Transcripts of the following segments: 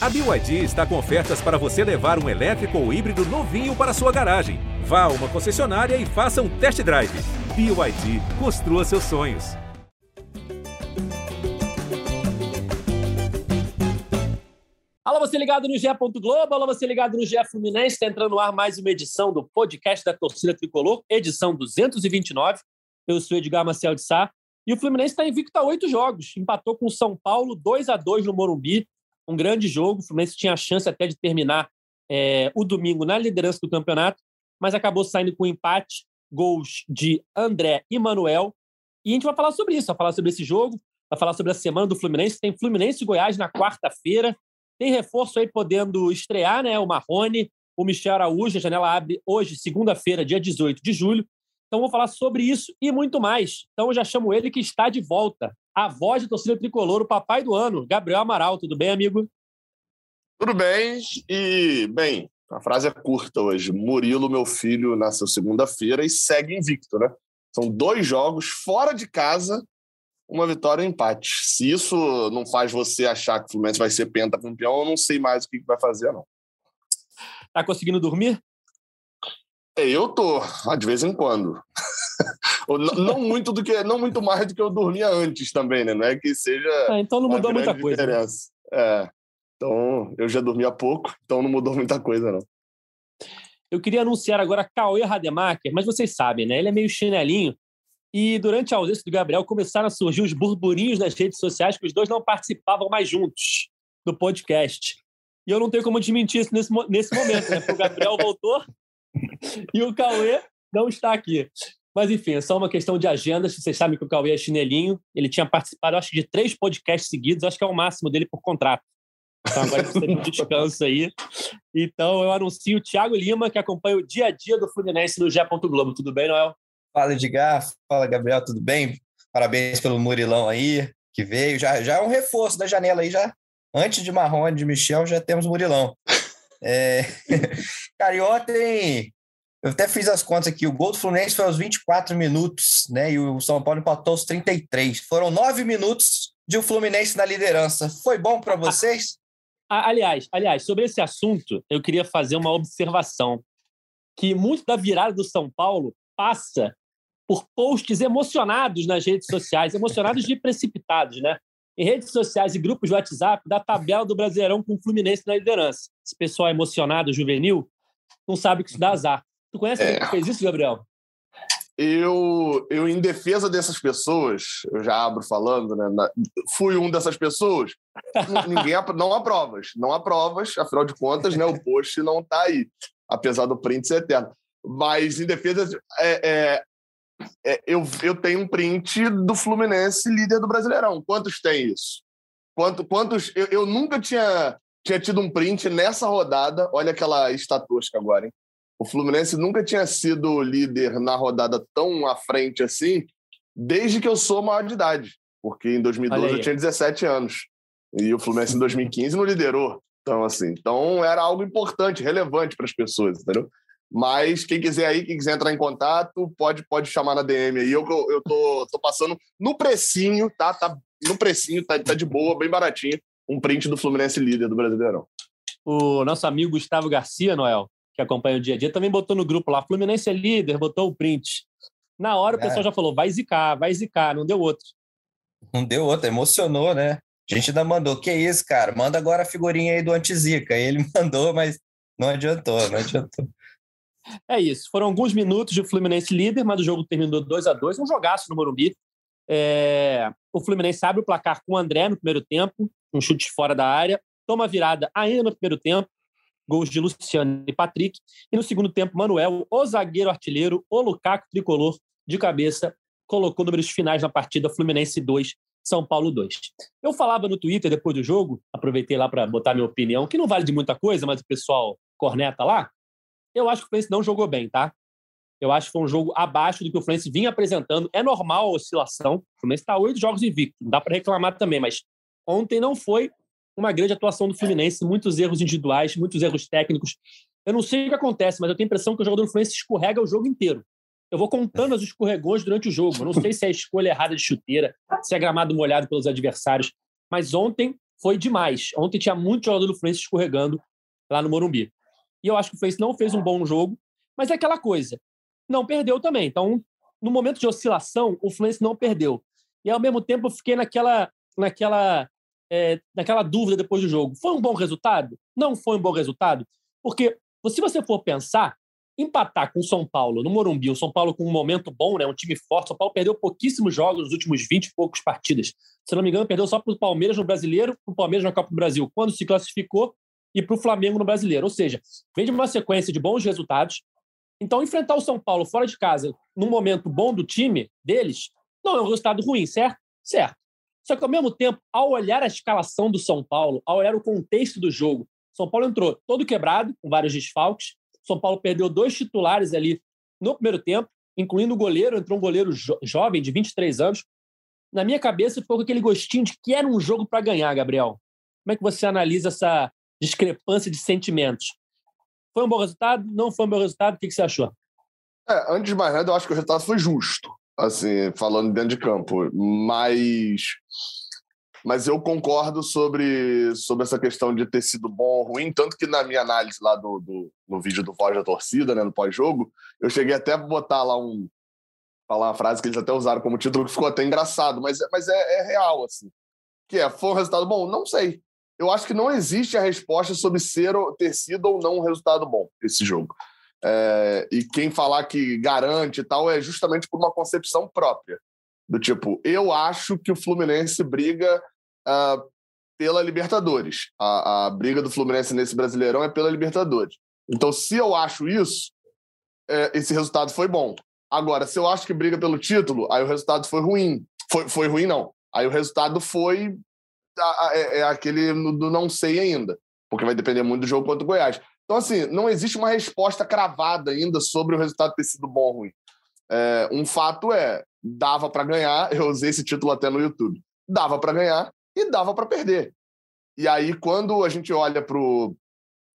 A BYD está com ofertas para você levar um elétrico ou híbrido novinho para sua garagem. Vá a uma concessionária e faça um test drive. BYD, construa seus sonhos. Alô, você ligado no GE. Globo, alô, você ligado no GE Fluminense, está entrando no ar mais uma edição do podcast da Torcida Tricolor, edição 229. Eu sou Edgar Marcel de Sá, e o Fluminense está invicto a oito jogos, empatou com o São Paulo 2 a 2 no Morumbi, um grande jogo. O Fluminense tinha a chance até de terminar é, o domingo na liderança do campeonato, mas acabou saindo com empate, gols de André e Manuel. E a gente vai falar sobre isso, vai falar sobre esse jogo, vai falar sobre a semana do Fluminense. Tem Fluminense e Goiás na quarta-feira. Tem reforço aí podendo estrear, né? O Marrone, o Michel Araújo. A janela abre hoje, segunda-feira, dia 18 de julho. Então, vou falar sobre isso e muito mais. Então, eu já chamo ele que está de volta a voz de torcida tricolor, o papai do ano, Gabriel Amaral. Tudo bem, amigo? Tudo bem. E, bem, a frase é curta hoje. Murilo, meu filho, nasceu segunda-feira e segue invicto, né? São dois jogos fora de casa, uma vitória e um empate. Se isso não faz você achar que o Fluminense vai ser pentacampeão, eu não sei mais o que vai fazer, não. Tá conseguindo dormir? Eu tô, de vez em quando. Não muito do que, não muito mais do que eu dormia antes também, né? Não é que seja. Ah, então não mudou muita coisa. Né? É. Então, eu já dormia pouco, então não mudou muita coisa, não. Eu queria anunciar agora Cauê Rademacher, mas vocês sabem, né? Ele é meio chinelinho. E durante a ausência do Gabriel, começaram a surgir os burburinhos nas redes sociais que os dois não participavam mais juntos do podcast. E eu não tenho como desmentir isso nesse, nesse momento, né? Porque o Gabriel voltou e o Cauê não está aqui. Mas, enfim, é só uma questão de agenda. Vocês sabem que o Cauê é chinelinho. Ele tinha participado, acho de três podcasts seguidos. Acho que é o máximo dele por contrato. Então, agora você tem um descanso aí. Então, eu anuncio o Thiago Lima, que acompanha o dia a dia do Fluminense no Gé. Globo. Tudo bem, Noel? Fala, Edgar. Fala, Gabriel. Tudo bem? Parabéns pelo Murilão aí, que veio. Já, já é um reforço da janela aí, já. Antes de Marrone, de Michel, já temos Murilão. É... Cara, e ontem eu até fiz as contas aqui. O gol do Fluminense foi aos 24 minutos, né? E o São Paulo empatou aos 33. Foram nove minutos de o um Fluminense na liderança. Foi bom para vocês? Aliás, aliás, sobre esse assunto, eu queria fazer uma observação que muito da virada do São Paulo passa por posts emocionados nas redes sociais, emocionados de precipitados, né? Em redes sociais e grupos de WhatsApp da tabela do Brasileirão com o Fluminense na liderança. Esse pessoal emocionado, juvenil, não sabe que isso dá azar. Tu conhece é. que fez isso, Gabriel? Eu, eu, em defesa dessas pessoas, eu já abro falando, né? Na, fui um dessas pessoas. Ninguém não há provas, não há provas, afinal de contas, né? O post não está aí, apesar do print ser eterno. Mas em defesa, é, é, é, eu, eu tenho um print do Fluminense líder do Brasileirão. Quantos tem isso? Quanto, quantos? Eu, eu nunca tinha, tinha tido um print nessa rodada. Olha aquela estatusca agora, hein? O Fluminense nunca tinha sido líder na rodada tão à frente assim, desde que eu sou maior de idade. Porque em 2012 eu tinha 17 anos. E o Fluminense em 2015 não liderou. Então, assim, então era algo importante, relevante para as pessoas, entendeu? Mas quem quiser aí, quem quiser entrar em contato, pode, pode chamar na DM aí. Eu, eu tô, tô passando no precinho, tá? tá no precinho, tá, tá de boa, bem baratinho. Um print do Fluminense líder do Brasileirão. O nosso amigo Gustavo Garcia, Noel, que acompanha o dia a dia, também botou no grupo lá, Fluminense é líder, botou o print. Na hora o é. pessoal já falou, vai zicar, vai zicar, não deu outro. Não deu outro, emocionou, né? A gente ainda mandou, que isso, cara, manda agora a figurinha aí do antizica. Ele mandou, mas não adiantou, não adiantou. É isso, foram alguns minutos de Fluminense líder, mas o jogo terminou 2 a 2 um jogaço no Morumbi. É... O Fluminense abre o placar com o André no primeiro tempo, um chute fora da área, toma virada ainda no primeiro tempo, gols de Luciano e Patrick. E no segundo tempo, Manuel, o zagueiro artilheiro, o Lukaku tricolor, de cabeça, colocou números finais na partida Fluminense 2, São Paulo 2. Eu falava no Twitter depois do jogo, aproveitei lá para botar minha opinião, que não vale de muita coisa, mas o pessoal corneta lá. Eu acho que o Fluminense não jogou bem, tá? Eu acho que foi um jogo abaixo do que o Fluminense vinha apresentando. É normal a oscilação. O Fluminense está oito jogos invicto, não dá para reclamar também, mas ontem não foi uma grande atuação do Fluminense, muitos erros individuais, muitos erros técnicos. Eu não sei o que acontece, mas eu tenho a impressão que o jogador do Fluminense escorrega o jogo inteiro. Eu vou contando as escorregões durante o jogo. Eu não sei se é a escolha errada de chuteira, se é gramado molhado pelos adversários. Mas ontem foi demais. Ontem tinha muito jogador do Fluminense escorregando lá no Morumbi. E eu acho que o Fluminense não fez um bom jogo, mas é aquela coisa. Não perdeu também. Então, no momento de oscilação, o Fluminense não perdeu. E ao mesmo tempo eu fiquei naquela, naquela, é, naquela dúvida depois do jogo. Foi um bom resultado? Não foi um bom resultado? Porque se você for pensar, empatar com o São Paulo no Morumbi, o São Paulo com um momento bom, né, um time forte, o São Paulo perdeu pouquíssimos jogos nos últimos 20 e poucos partidas. Se não me engano, perdeu só para o Palmeiras no Brasileiro, para o Palmeiras na Copa do Brasil, quando se classificou, e para o Flamengo no Brasileiro. Ou seja, vem de uma sequência de bons resultados. Então, enfrentar o São Paulo fora de casa, num momento bom do time deles, não é um resultado ruim, certo? Certo. Só que, ao mesmo tempo, ao olhar a escalação do São Paulo, ao olhar o contexto do jogo, São Paulo entrou todo quebrado, com vários desfalques, são Paulo perdeu dois titulares ali no primeiro tempo, incluindo o goleiro, entrou um goleiro jo jovem de 23 anos. Na minha cabeça ficou com aquele gostinho de que era um jogo para ganhar, Gabriel. Como é que você analisa essa discrepância de sentimentos? Foi um bom resultado? Não foi um bom resultado? O que, que você achou? É, antes de mais nada, eu acho que o resultado foi justo, assim, falando dentro de campo. Mas mas eu concordo sobre, sobre essa questão de ter sido bom ou ruim, tanto que na minha análise lá do, do no vídeo do Voz da Torcida, né, no pós-jogo, eu cheguei até a botar lá um falar uma frase que eles até usaram como título que ficou até engraçado, mas, mas é, é real, assim. Que é, foi um resultado bom? Não sei. Eu acho que não existe a resposta sobre ser ter sido ou não um resultado bom esse jogo. É, e quem falar que garante e tal é justamente por uma concepção própria. Do tipo, eu acho que o Fluminense briga uh, pela Libertadores. A, a, briga do Fluminense nesse Brasileirão é pela Libertadores. Então, se eu acho isso, é, esse resultado foi bom. Agora, se eu acho que briga pelo título, aí o resultado foi ruim. Foi, foi ruim, não. Aí o resultado foi é, é aquele do não sei ainda, porque vai depender muito do jogo contra o Goiás. Então, assim, não existe uma resposta cravada ainda sobre o resultado ter sido bom ou ruim. É, um fato é, dava para ganhar, eu usei esse título até no YouTube, dava para ganhar e dava para perder. E aí, quando a gente olha para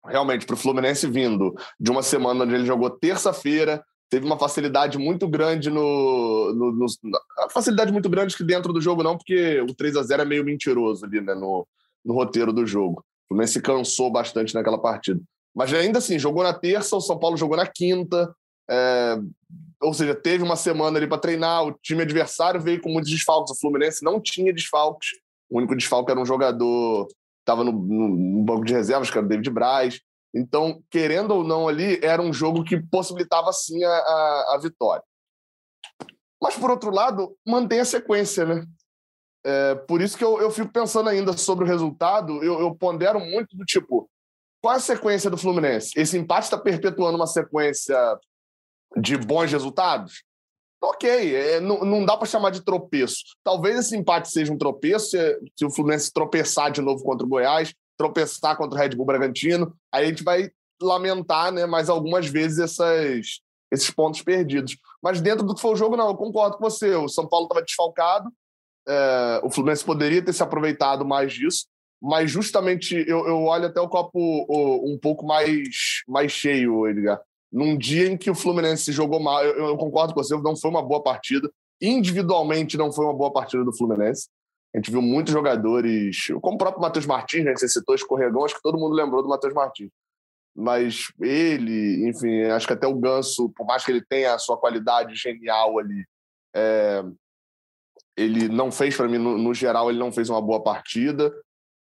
realmente para o Fluminense vindo de uma semana onde ele jogou terça-feira, teve uma facilidade muito grande no, no, no facilidade muito grande que dentro do jogo não, porque o 3 a 0 é meio mentiroso ali, né, no, no roteiro do jogo. O Fluminense cansou bastante naquela partida. Mas ainda assim, jogou na terça, o São Paulo jogou na quinta, é, ou seja, teve uma semana ali para treinar, o time adversário veio com muitos desfalques, o Fluminense não tinha desfalques, o único desfalque era um jogador que estava no, no, banco de reservas, que era o David Braz. Então, querendo ou não ali, era um jogo que possibilitava sim a, a, a vitória. Mas, por outro lado, mantém a sequência, né? É, por isso que eu, eu fico pensando ainda sobre o resultado, eu, eu pondero muito do tipo, qual é a sequência do Fluminense? Esse empate está perpetuando uma sequência de bons resultados? ok, é, não, não dá para chamar de tropeço. Talvez esse empate seja um tropeço, se, se, o Fluminense tropeçar de novo contra o Goiás, tropeçar contra o Red Bull Bragantino, aí a gente vai lamentar né, mais algumas vezes essas, esses pontos perdidos. Mas dentro do que foi o jogo, não, eu concordo com você. O São Paulo estava desfalcado, é, o Fluminense poderia ter se aproveitado mais disso, mas justamente eu, eu olho até o copo o, um pouco mais, mais cheio, Edgar num dia em que o Fluminense jogou mal. Eu, eu, concordo com você, não foi uma boa partida. Individualmente, não foi uma boa partida do Fluminense. A gente viu muitos jogadores, como o próprio Matheus Martins, né, você citou, escorregão, acho que todo mundo lembrou do Matheus Martins. Mas ele, enfim, acho que até o Ganso, por mais que ele tenha a sua qualidade genial ali, é, ele não fez, para mim, no, no, geral, ele não fez uma boa partida.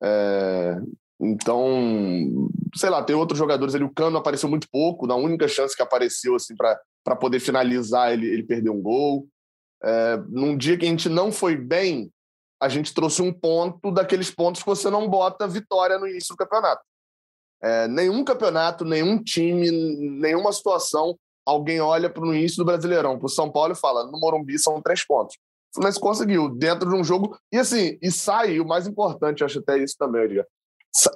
É, então, sei lá, tem outros jogadores ali. O Cano apareceu muito pouco, na única chance que apareceu assim para poder finalizar, ele, ele perdeu um gol. É, num dia que a gente não foi bem, a gente trouxe um ponto daqueles pontos que você não bota vitória no início do campeonato. É, nenhum campeonato, nenhum time, nenhuma situação, alguém olha para o início do Brasileirão, para o São Paulo e fala: no Morumbi são três pontos. Mas conseguiu, dentro de um jogo. E assim, e sai, o mais importante, acho até isso também, Edgar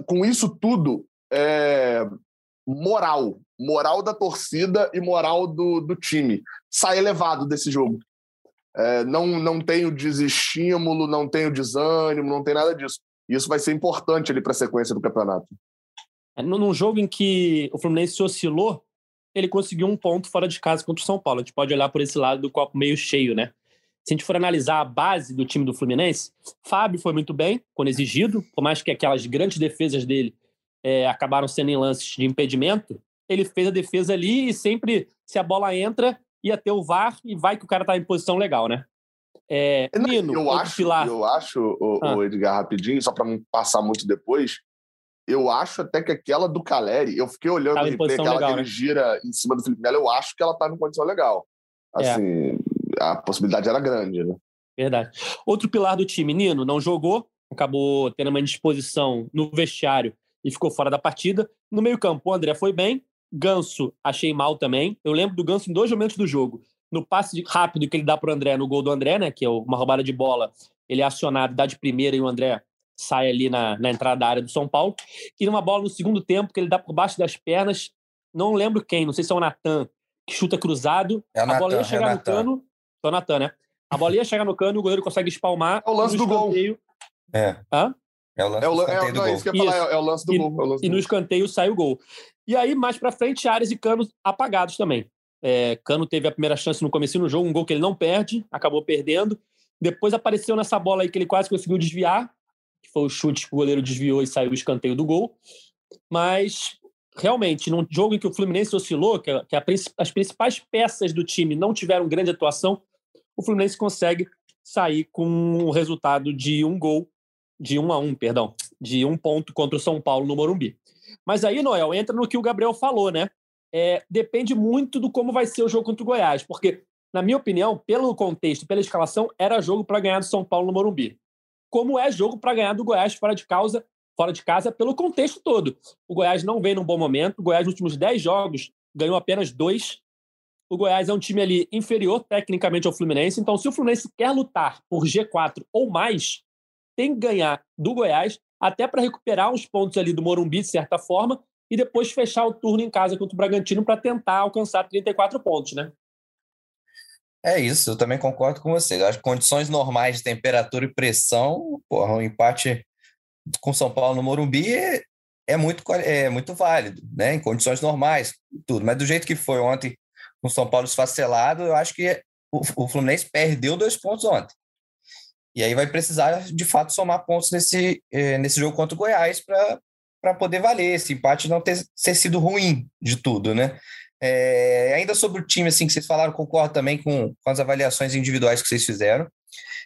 com isso tudo, é, moral. Moral da torcida e moral do, do time. Sai elevado desse jogo. É, não, não tem o desestímulo, não tem o desânimo, não tem nada disso. Isso vai ser importante ali para a sequência do campeonato. É, num jogo em que o Fluminense oscilou, ele conseguiu um ponto fora de casa contra o São Paulo. A gente pode olhar por esse lado do copo meio cheio, né? Se a gente for analisar a base do time do Fluminense, Fábio foi muito bem, quando exigido, por mais que aquelas grandes defesas dele é, acabaram sendo em lances de impedimento, ele fez a defesa ali e sempre, se a bola entra, ia ter o VAR e vai que o cara tá em posição legal, né? É, Nino, eu acho, pilar. eu acho, o, ah. o Edgar, rapidinho, só para não passar muito depois, eu acho até que aquela do Caleri, eu fiquei olhando o replay, aquela legal, que ele né? gira em cima do Felipe Melo, eu acho que ela estava em condição legal. É. Assim. A possibilidade era grande, né? Verdade. Outro pilar do time, Nino, não jogou, acabou tendo uma indisposição no vestiário e ficou fora da partida. No meio-campo, o André foi bem. Ganso, achei mal também. Eu lembro do Ganso em dois momentos do jogo no passe rápido que ele dá para o André, no gol do André, né, que é uma roubada de bola, ele é acionado, dá de primeira e o André sai ali na, na entrada da área do São Paulo. E numa bola no segundo tempo, que ele dá por baixo das pernas, não lembro quem, não sei se é o Natan, que chuta cruzado. É a Nathan, bola ia chegar é no cano. É o Natan, né? A bola ia chegar no cano e o goleiro consegue espalmar. É o lance do gol. É. Hã? É o lance, é o, do, é, do gol. Falar, é, o lance do e, gol. É lance e do no escanteio sai o gol. E aí, mais pra frente, áreas e canos apagados também. É, Cano teve a primeira chance no começo do jogo, um gol que ele não perde, acabou perdendo. Depois apareceu nessa bola aí que ele quase conseguiu desviar, que foi o chute que o goleiro desviou e saiu o escanteio do gol. Mas, realmente, num jogo em que o Fluminense oscilou, que, que a, as principais peças do time não tiveram grande atuação, o Fluminense consegue sair com um resultado de um gol, de um a um, perdão, de um ponto contra o São Paulo no Morumbi. Mas aí, Noel, entra no que o Gabriel falou, né? é, depende muito do como vai ser o jogo contra o Goiás, porque, na minha opinião, pelo contexto, pela escalação, era jogo para ganhar do São Paulo no Morumbi. Como é jogo para ganhar do Goiás fora de casa, fora de casa, pelo contexto todo. O Goiás não vem num bom momento, o Goiás, nos últimos 10 jogos, ganhou apenas dois. O Goiás é um time ali inferior tecnicamente ao Fluminense, então se o Fluminense quer lutar por G4 ou mais, tem que ganhar do Goiás, até para recuperar uns pontos ali do Morumbi, de certa forma, e depois fechar o turno em casa contra o Bragantino para tentar alcançar 34 pontos, né? É isso, eu também concordo com você. As condições normais de temperatura e pressão, porra, um empate com São Paulo no Morumbi é, é muito, é muito válido, né? Em condições normais, tudo. Mas do jeito que foi ontem com São Paulo esfacelado, eu acho que o, o Fluminense perdeu dois pontos ontem. E aí vai precisar, de fato, somar pontos nesse, eh, nesse jogo contra o Goiás para para poder valer esse empate não ter, ter sido ruim de tudo, né? É, ainda sobre o time, assim, que vocês falaram, concordo também com, com as avaliações individuais que vocês fizeram.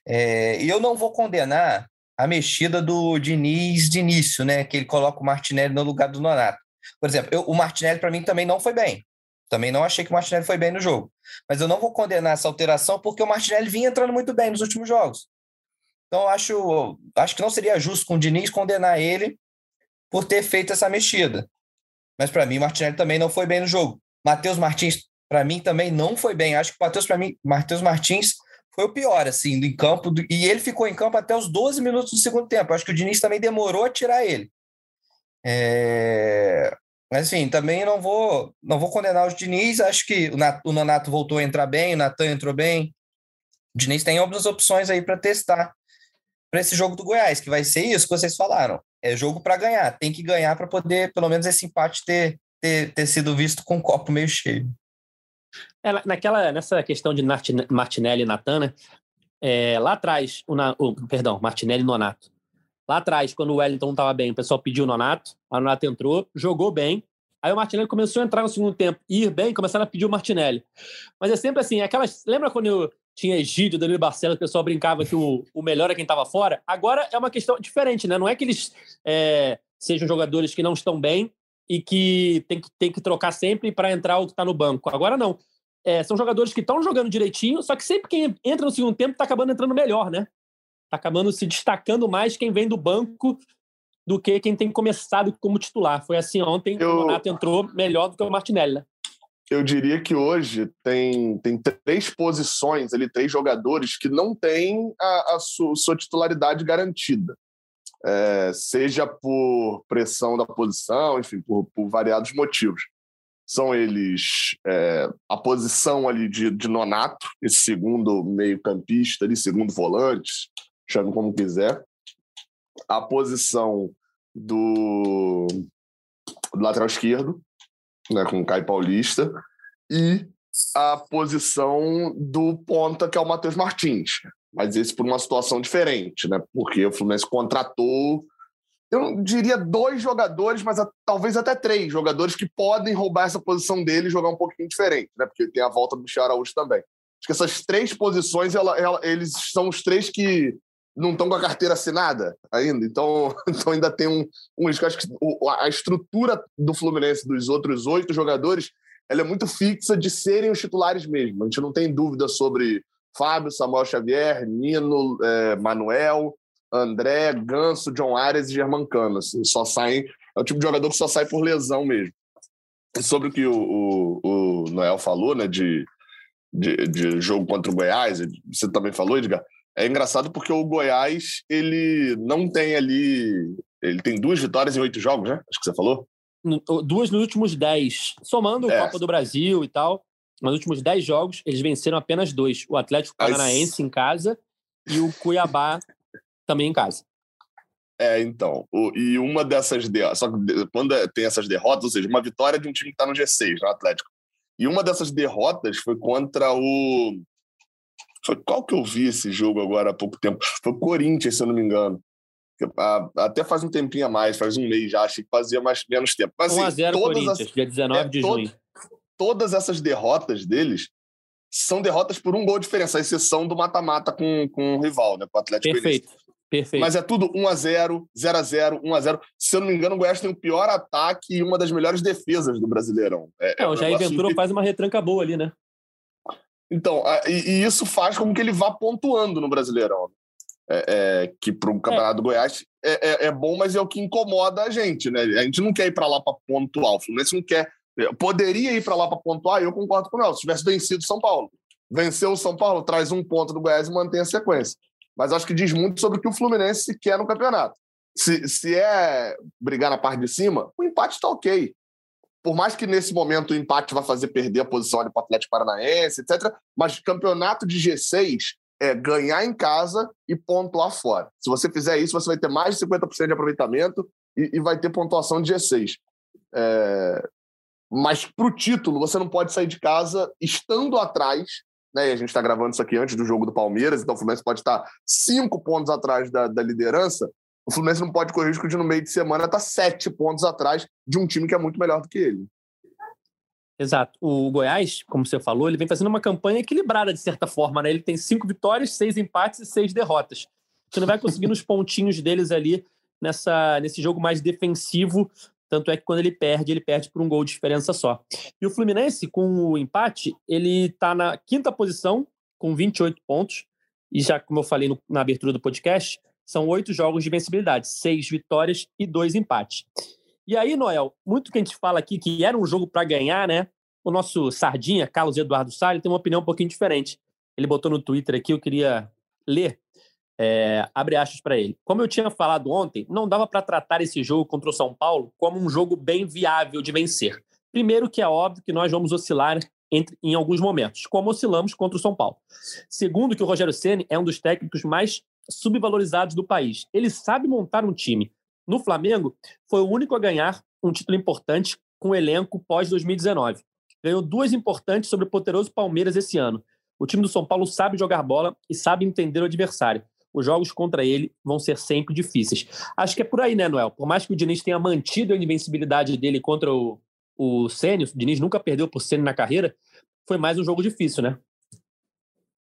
É, e eu não vou condenar a mexida do Diniz de início, né? Que ele coloca o Martinelli no lugar do Nonato. Por exemplo, eu, o Martinelli, para mim, também não foi bem. Também não achei que o Martinelli foi bem no jogo. Mas eu não vou condenar essa alteração porque o Martinelli vinha entrando muito bem nos últimos jogos. Então, acho, acho que não seria justo com o Diniz condenar ele por ter feito essa mexida. Mas para mim, Martinelli também não foi bem no jogo. Matheus Martins, para mim, também não foi bem. Acho que o Matheus, para mim, Matheus Martins foi o pior, assim, em campo. Do... E ele ficou em campo até os 12 minutos do segundo tempo. Acho que o Diniz também demorou a tirar ele. É... Mas, assim, também não vou, não vou condenar o Diniz. Acho que o Nonato voltou a entrar bem, o Natan entrou bem. O Diniz tem algumas opções aí para testar para esse jogo do Goiás, que vai ser isso que vocês falaram é jogo para ganhar. Tem que ganhar para poder, pelo menos, esse empate ter, ter, ter sido visto com o copo meio cheio. É, naquela, nessa questão de Martinelli e Natan, né? É, lá atrás, o, o, perdão, Martinelli e Nonato. Lá atrás, quando o Wellington estava bem, o pessoal pediu o Nonato, a Nonato entrou, jogou bem. Aí o Martinelli começou a entrar no segundo tempo, ir bem, começaram a pedir o Martinelli. Mas é sempre assim, aquelas. Lembra quando eu, tinha Egídio, Danilo Barcelos, o pessoal brincava que o, o melhor é quem estava fora. Agora é uma questão diferente, né? Não é que eles é, sejam jogadores que não estão bem e que tem que, tem que trocar sempre para entrar o que está no banco. Agora não. É, são jogadores que estão jogando direitinho, só que sempre quem entra no segundo tempo está acabando entrando melhor, né? Está acabando se destacando mais quem vem do banco do que quem tem começado como titular. Foi assim ontem, Eu... o Renato entrou melhor do que o Martinelli. Né? eu diria que hoje tem, tem três posições ali, três jogadores que não têm a, a sua, sua, titularidade garantida. É, seja por pressão da posição, enfim, por, por variados motivos. São eles é, a posição ali de, de Nonato, esse segundo meio-campista, ali, segundo volante, chame como quiser. A posição do, do lateral esquerdo, né, com o Caio Paulista, e a posição do ponta, que é o Matheus Martins. Mas esse por uma situação diferente, né? Porque o Fluminense contratou, eu diria dois jogadores, mas a, talvez até três jogadores que podem roubar essa posição dele e jogar um pouquinho diferente, né? Porque tem a volta do Michel Araújo também. Acho que essas três posições, ela, ela, eles são os três que não estão com a carteira assinada ainda, então, então ainda tem um, um acho que a estrutura do Fluminense dos outros oito jogadores ela é muito fixa de serem os titulares mesmo. A gente não tem dúvida sobre Fábio, Samuel Xavier, Nino, é, Manuel, André, Ganso, John Arias e Germancano. Assim, só saem, é o tipo de jogador que só sai por lesão mesmo. E sobre o que o, o, o Noel falou, né, de, de, de, jogo contra o Goiás, você também falou, Edgar, é engraçado porque o Goiás, ele não tem ali. Ele tem duas vitórias em oito jogos, né? Acho que você falou. Duas nos últimos dez. Somando é. o Copa do Brasil e tal. Nos últimos dez jogos, eles venceram apenas dois. O Atlético Paranaense em casa e o Cuiabá também em casa. É, então. O, e uma dessas derrotas. Só que quando é, tem essas derrotas, ou seja, uma vitória de um time que está no G6, no Atlético. E uma dessas derrotas foi contra o foi qual que eu vi esse jogo agora há pouco tempo? Foi o Corinthians, se eu não me engano. Até faz um tempinho a mais, faz um mês já, achei que fazia mais, menos tempo. Mas, 1 a 0 assim, Corinthians, as, dia 19 é, de junho. Todas essas derrotas deles são derrotas por um gol de diferença, a exceção do mata-mata com, com o rival, né, com o Atlético Perfeito. Perfeito. Mas é tudo 1x0, 0x0, 1x0. Se eu não me engano, o Goiás tem o pior ataque e uma das melhores defesas do Brasileirão. É, é, o Jair Ventura faz uma retranca boa ali, né? Então, e, e, isso faz com que ele vá pontuando no Brasileirão. É, é, que para o Campeonato do Goiás é, é, é, bom, mas é o que incomoda a gente, né? A gente não quer ir para lá para pontuar. O Fluminense não quer. Poderia ir para lá para pontuar, eu concordo com o Nelson, se tivesse vencido São Paulo. Venceu o São Paulo, traz um ponto do Goiás e mantém a sequência. Mas acho que diz muito sobre o que o Fluminense quer no campeonato. Se, se é brigar na parte de cima, o empate está ok por mais que nesse momento o empate vai fazer perder a posição para o Atlético Paranaense, etc. Mas campeonato de G6 é ganhar em casa e pontuar fora. Se você fizer isso, você vai ter mais de 50% de aproveitamento e, e, vai ter pontuação de G6. É... Mas para o título, você não pode sair de casa estando atrás. Né? E a gente está gravando isso aqui antes do jogo do Palmeiras, então o Fluminense pode estar cinco pontos atrás da, da liderança o Fluminense não pode correr o risco de, no meio de semana, estar tá sete pontos atrás de um time que é muito melhor do que ele. Exato. O Goiás, como você falou, ele vem fazendo uma campanha equilibrada, de certa forma. Né? Ele tem cinco vitórias, seis empates e seis derrotas. Você não vai conseguindo os pontinhos deles ali nessa, nesse jogo mais defensivo. Tanto é que quando ele perde, ele perde por um gol de diferença só. E o Fluminense, com o empate, ele está na quinta posição, com 28 pontos. E já, como eu falei no, na abertura do podcast, são oito jogos de vencibilidade, seis vitórias e dois empates. E aí, Noel, muito que a gente fala aqui que era um jogo para ganhar, né? O nosso Sardinha, Carlos Eduardo Salles, tem uma opinião um pouquinho diferente. Ele botou no Twitter aqui, eu queria ler. É, abre aspas para ele. Como eu tinha falado ontem, não dava para tratar esse jogo contra o São Paulo como um jogo bem viável de vencer. Primeiro, que é óbvio que nós vamos oscilar entre, em alguns momentos, como oscilamos contra o São Paulo. Segundo, que o Rogério Ceni é um dos técnicos mais subvalorizados do país. Ele sabe montar um time. No Flamengo, foi o único a ganhar um título importante com o elenco pós-2019. Ganhou duas importantes sobre o poderoso Palmeiras esse ano. O time do São Paulo sabe jogar bola e sabe entender o adversário. Os jogos contra ele vão ser sempre difíceis. Acho que é por aí, né, Noel? Por mais que o Diniz tenha mantido a invencibilidade dele contra o, o Sênio, o Diniz nunca perdeu por Sênio na carreira, foi mais um jogo difícil, né?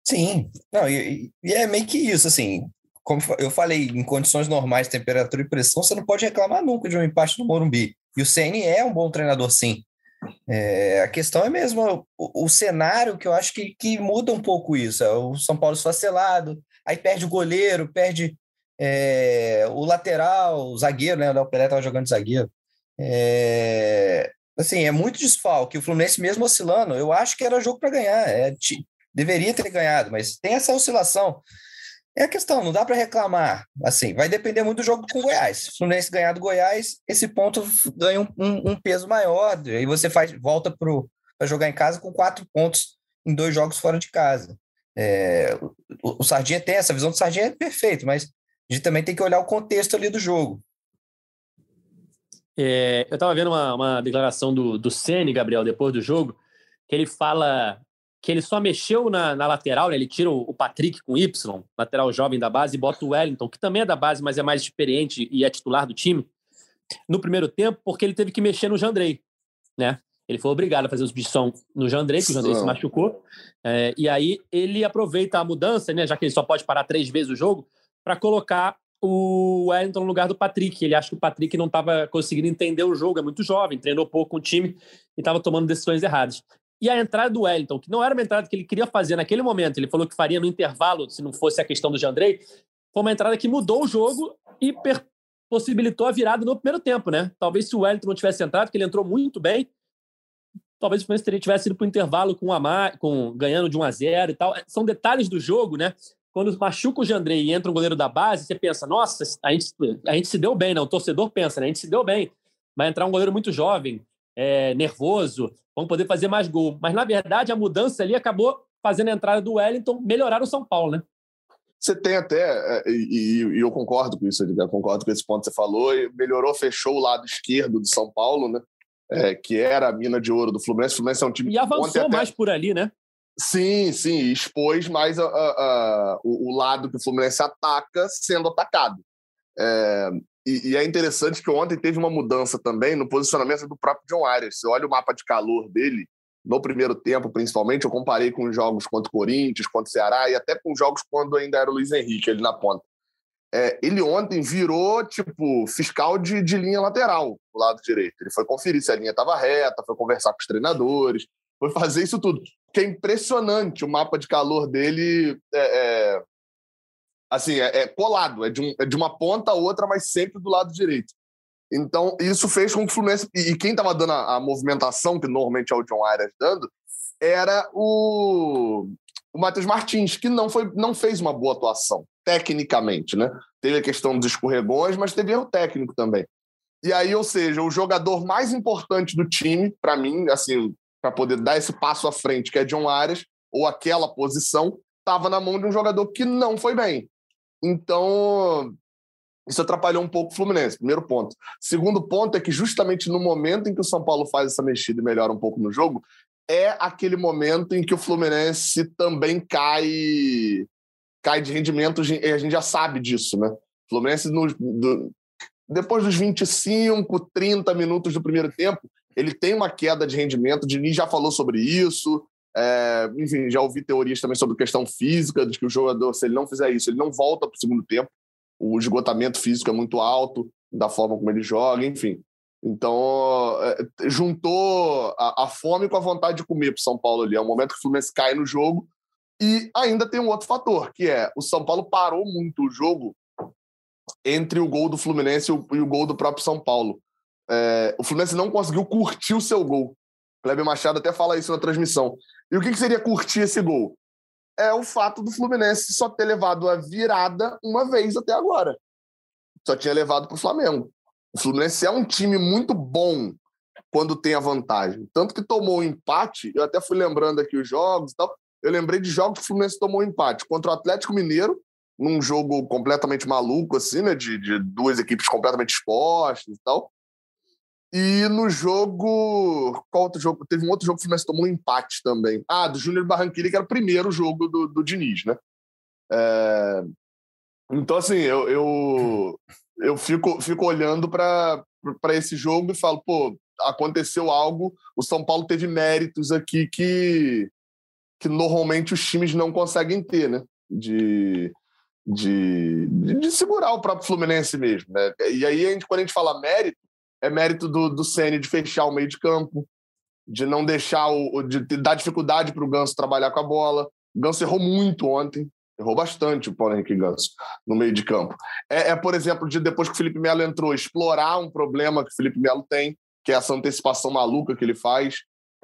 Sim, não, e, e, é meio que isso, assim, como eu falei, em condições normais, temperatura e pressão, você não pode reclamar nunca de um empate no Morumbi. E o CN é um bom treinador, sim. É, a questão é mesmo o, o, cenário que eu acho que, que muda um pouco isso. É o São Paulo esfacelado, aí perde o goleiro, perde é, o lateral, o zagueiro, né? O Léo Pelé estava jogando zagueiro. É, assim, é muito desfalque. O Fluminense mesmo oscilando, eu acho que era jogo para ganhar. É, deveria ter ganhado, mas tem essa oscilação. É a questão, não dá para reclamar. Assim, vai depender muito do jogo com o Goiás. Se o Fluminense ganhar do Goiás, esse ponto ganha um, um, um peso maior. Aí você faz volta para jogar em casa com quatro pontos em dois jogos fora de casa. É, o, o Sardinha tem essa visão do Sardinha é perfeito, mas a gente também tem que olhar o contexto ali do jogo. É, eu estava vendo uma, uma, declaração do, do Sene, Gabriel, depois do jogo, que ele fala que ele só mexeu na, na lateral, né? ele tira o, o, Patrick com Y, lateral jovem da base, e bota o Wellington, que também é da base, mas é mais experiente e é titular do time, no primeiro tempo, porque ele teve que mexer no Jandrei, né? Ele foi obrigado a fazer substituição no Jandrei, que o Jandrei se machucou. É, e aí ele aproveita a mudança, né, já que ele só pode parar três vezes o jogo, para colocar o Wellington no lugar do Patrick. Ele acha que o Patrick não estava conseguindo entender o jogo, é muito jovem, treinou pouco com o time e estava tomando decisões erradas. E a entrada do Wellington, que não era uma entrada que ele queria fazer naquele momento, ele falou que faria no intervalo, se não fosse a questão do Jandrei, foi uma entrada que mudou o jogo e possibilitou a virada no primeiro tempo, né? Talvez se o Wellington não tivesse entrado, porque ele entrou muito bem, talvez o Fluminense tivesse ido para o intervalo com, a, com ganhando de 1 a 0 e tal. São detalhes do jogo, né? Quando machuca o Jandrei e entra um goleiro da base, você pensa, nossa, a gente, a gente se deu bem, né? O torcedor pensa, né? A gente se deu bem. Vai entrar um goleiro muito jovem, é, nervoso, vamos poder fazer mais gol. Mas, na verdade, a mudança ali acabou fazendo a entrada do Wellington melhorar o São Paulo, né? Você tem até, é, e, e, eu concordo com isso, eu concordo com esse ponto que você falou, melhorou, fechou o lado esquerdo do São Paulo, né? É, que era a mina de ouro do Fluminense. O Fluminense é um time E avançou até... mais por ali, né? Sim, sim, expôs mais a, a, a, o, o, lado que o Fluminense ataca sendo atacado. É, e, e, é interessante que ontem teve uma mudança também no posicionamento do próprio John Arias. Você olha o mapa de calor dele, no primeiro tempo, principalmente, eu comparei com jogos contra o Corinthians, contra o Ceará e até com jogos quando ainda era o Luiz Henrique ali na ponta. É, ele ontem virou, tipo, fiscal de, de linha lateral do lado direito. Ele foi conferir se a linha estava reta, foi conversar com os treinadores, foi fazer isso tudo. Que é impressionante o mapa de calor dele. É, é, assim, é, é, colado, é de, um, é de uma ponta a outra, mas sempre do lado direito. Então, isso fez com que o Fluminense. E quem estava dando a, a, movimentação, que normalmente é o John Arias dando, era o, o Matheus Martins, que não, foi, não fez uma boa atuação, tecnicamente, né? Teve a questão dos escorregões, mas teve erro técnico também. E aí, ou seja, o jogador mais importante do time, para mim, assim, para poder dar esse passo à frente, que é John Arias, ou aquela posição, estava na mão de um jogador que não foi bem. Então, isso atrapalhou um pouco o Fluminense, primeiro ponto. Segundo ponto é que justamente no momento em que o São Paulo faz essa mexida e melhora um pouco no jogo, é aquele momento em que o Fluminense também cai cai de rendimento, e a gente já sabe disso, né? O Fluminense, no, do, depois dos 25, 30 minutos do primeiro tempo, ele tem uma queda de rendimento. O Diniz já falou sobre isso. É, enfim, já ouvi teorias também sobre questão física, de que o jogador, se ele não fizer isso, ele não volta para o segundo tempo. O esgotamento físico é muito alto, da forma como ele joga, enfim. Então, é, juntou a, a, fome com a vontade de comer para o São Paulo ali. É um momento que o Fluminense cai no jogo. E ainda tem um outro fator, que é o São Paulo parou muito o jogo entre o gol do Fluminense e o, e o gol do próprio São Paulo. É, o Fluminense não conseguiu curtir o seu gol. Kleber Machado até fala isso na transmissão. E o que, que seria curtir esse gol? É o fato do Fluminense só ter levado a virada uma vez até agora. Só tinha levado para o Flamengo. O Fluminense é um time muito bom quando tem a vantagem. Tanto que tomou o um empate, eu até fui lembrando aqui os jogos e tal. Eu lembrei de jogos que o Fluminense tomou um empate contra o Atlético Mineiro, num jogo completamente maluco, assim, né? De, de duas equipes completamente expostas e tal. E no jogo. Qual outro jogo? Teve um outro jogo que o Fluminense tomou um empate também. Ah, do Júnior Barranquilla, que era o primeiro jogo do, do Diniz, né? É... Então, assim, eu, eu, eu fico, fico olhando para esse jogo e falo, pô, aconteceu algo, o São Paulo teve méritos aqui que, que normalmente os times não conseguem ter, né? De, de, de, segurar o próprio Fluminense mesmo, né? E aí, a gente, quando a gente fala mérito, é mérito do, do Ceni de fechar o meio de campo, de não deixar o. de dar dificuldade para o Ganso trabalhar com a bola. O Ganso errou muito ontem, errou bastante o Paulo Henrique Ganso no meio de campo. É, é, por exemplo, de depois que o Felipe Melo entrou, explorar um problema que o Felipe Melo tem, que é essa antecipação maluca que ele faz.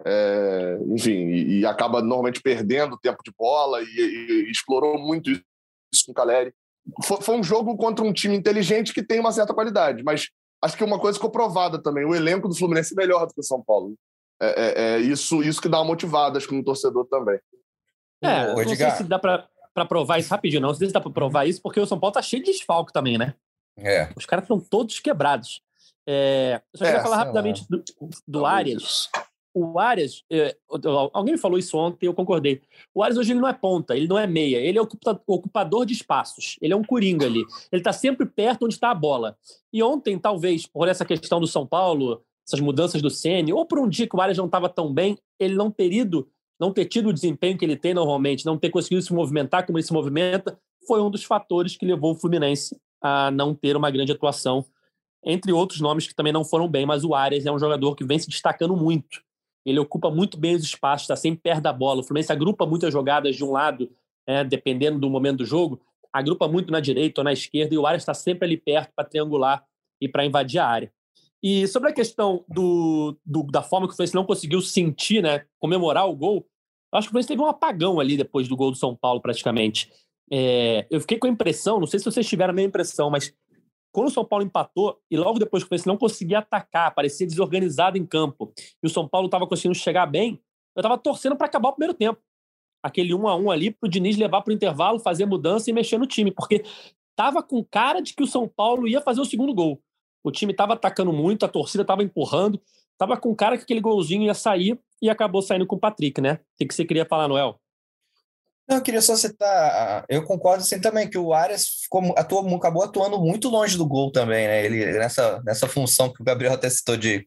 É, enfim, e, e, acaba normalmente perdendo tempo de bola e, e, e explorou muito isso com o Caleri. Foi, foi um jogo contra um time inteligente que tem uma certa qualidade, mas acho que uma coisa ficou provada também: o elenco do Fluminense é melhor do que o São Paulo. É, é, é isso, isso que dá uma motivada, acho que no torcedor também. É, não sei se dá para provar isso rapidinho, não. Não sei se dá para provar isso, porque o São Paulo tá cheio de desfalque também, né? É. Os caras estão todos quebrados. É, eu só queria é, falar rapidamente do, do Arias. O Arias, é, alguém me falou isso ontem, eu concordei. O Arias hoje ele não é ponta, ele não é meia, ele é ocupador de espaços, ele é um coringa ali. Ele está sempre perto onde está a bola. E ontem, talvez, por essa questão do São Paulo, essas mudanças do Ceni, ou por um dia que o Arias não estava tão bem, ele não ter ido, não ter tido o desempenho que ele tem normalmente, não ter conseguido se movimentar como ele se movimenta, foi um dos fatores que levou o Fluminense a não ter uma grande atuação, entre outros nomes que também não foram bem, mas o Arias é um jogador que vem se destacando muito. Ele ocupa muito bem os espaços, está sempre perto da bola. O Fluminense agrupa muitas jogadas de um lado, é, dependendo do momento do jogo, agrupa muito na direita ou na esquerda, e o Arias está sempre ali perto para triangular e para invadir a área. E sobre a questão do, do, da forma que o Fluminense não conseguiu sentir, né, comemorar o gol, acho que o Fluminense teve um apagão ali depois do gol do São Paulo, praticamente. É, eu fiquei com a impressão, não sei se vocês tiveram a mesma impressão, mas quando o São Paulo empatou e logo depois que o Fluminense não conseguia atacar, parecia desorganizado em campo, e o São Paulo estava conseguindo chegar bem, eu estava torcendo para acabar o primeiro tempo. Aquele um a um ali para o Diniz levar para o intervalo, fazer mudança e mexer no time, porque estava com cara de que o São Paulo ia fazer o segundo gol. O time estava atacando muito, a torcida estava empurrando, estava com cara que aquele golzinho ia sair e acabou saindo com o Patrick, né? O que você queria falar, Noel? Não, eu queria só citar, eu concordo assim também que o Arias ficou, atuou, acabou atuando muito longe do gol também, né? Ele nessa, nessa função que o Gabriel até citou de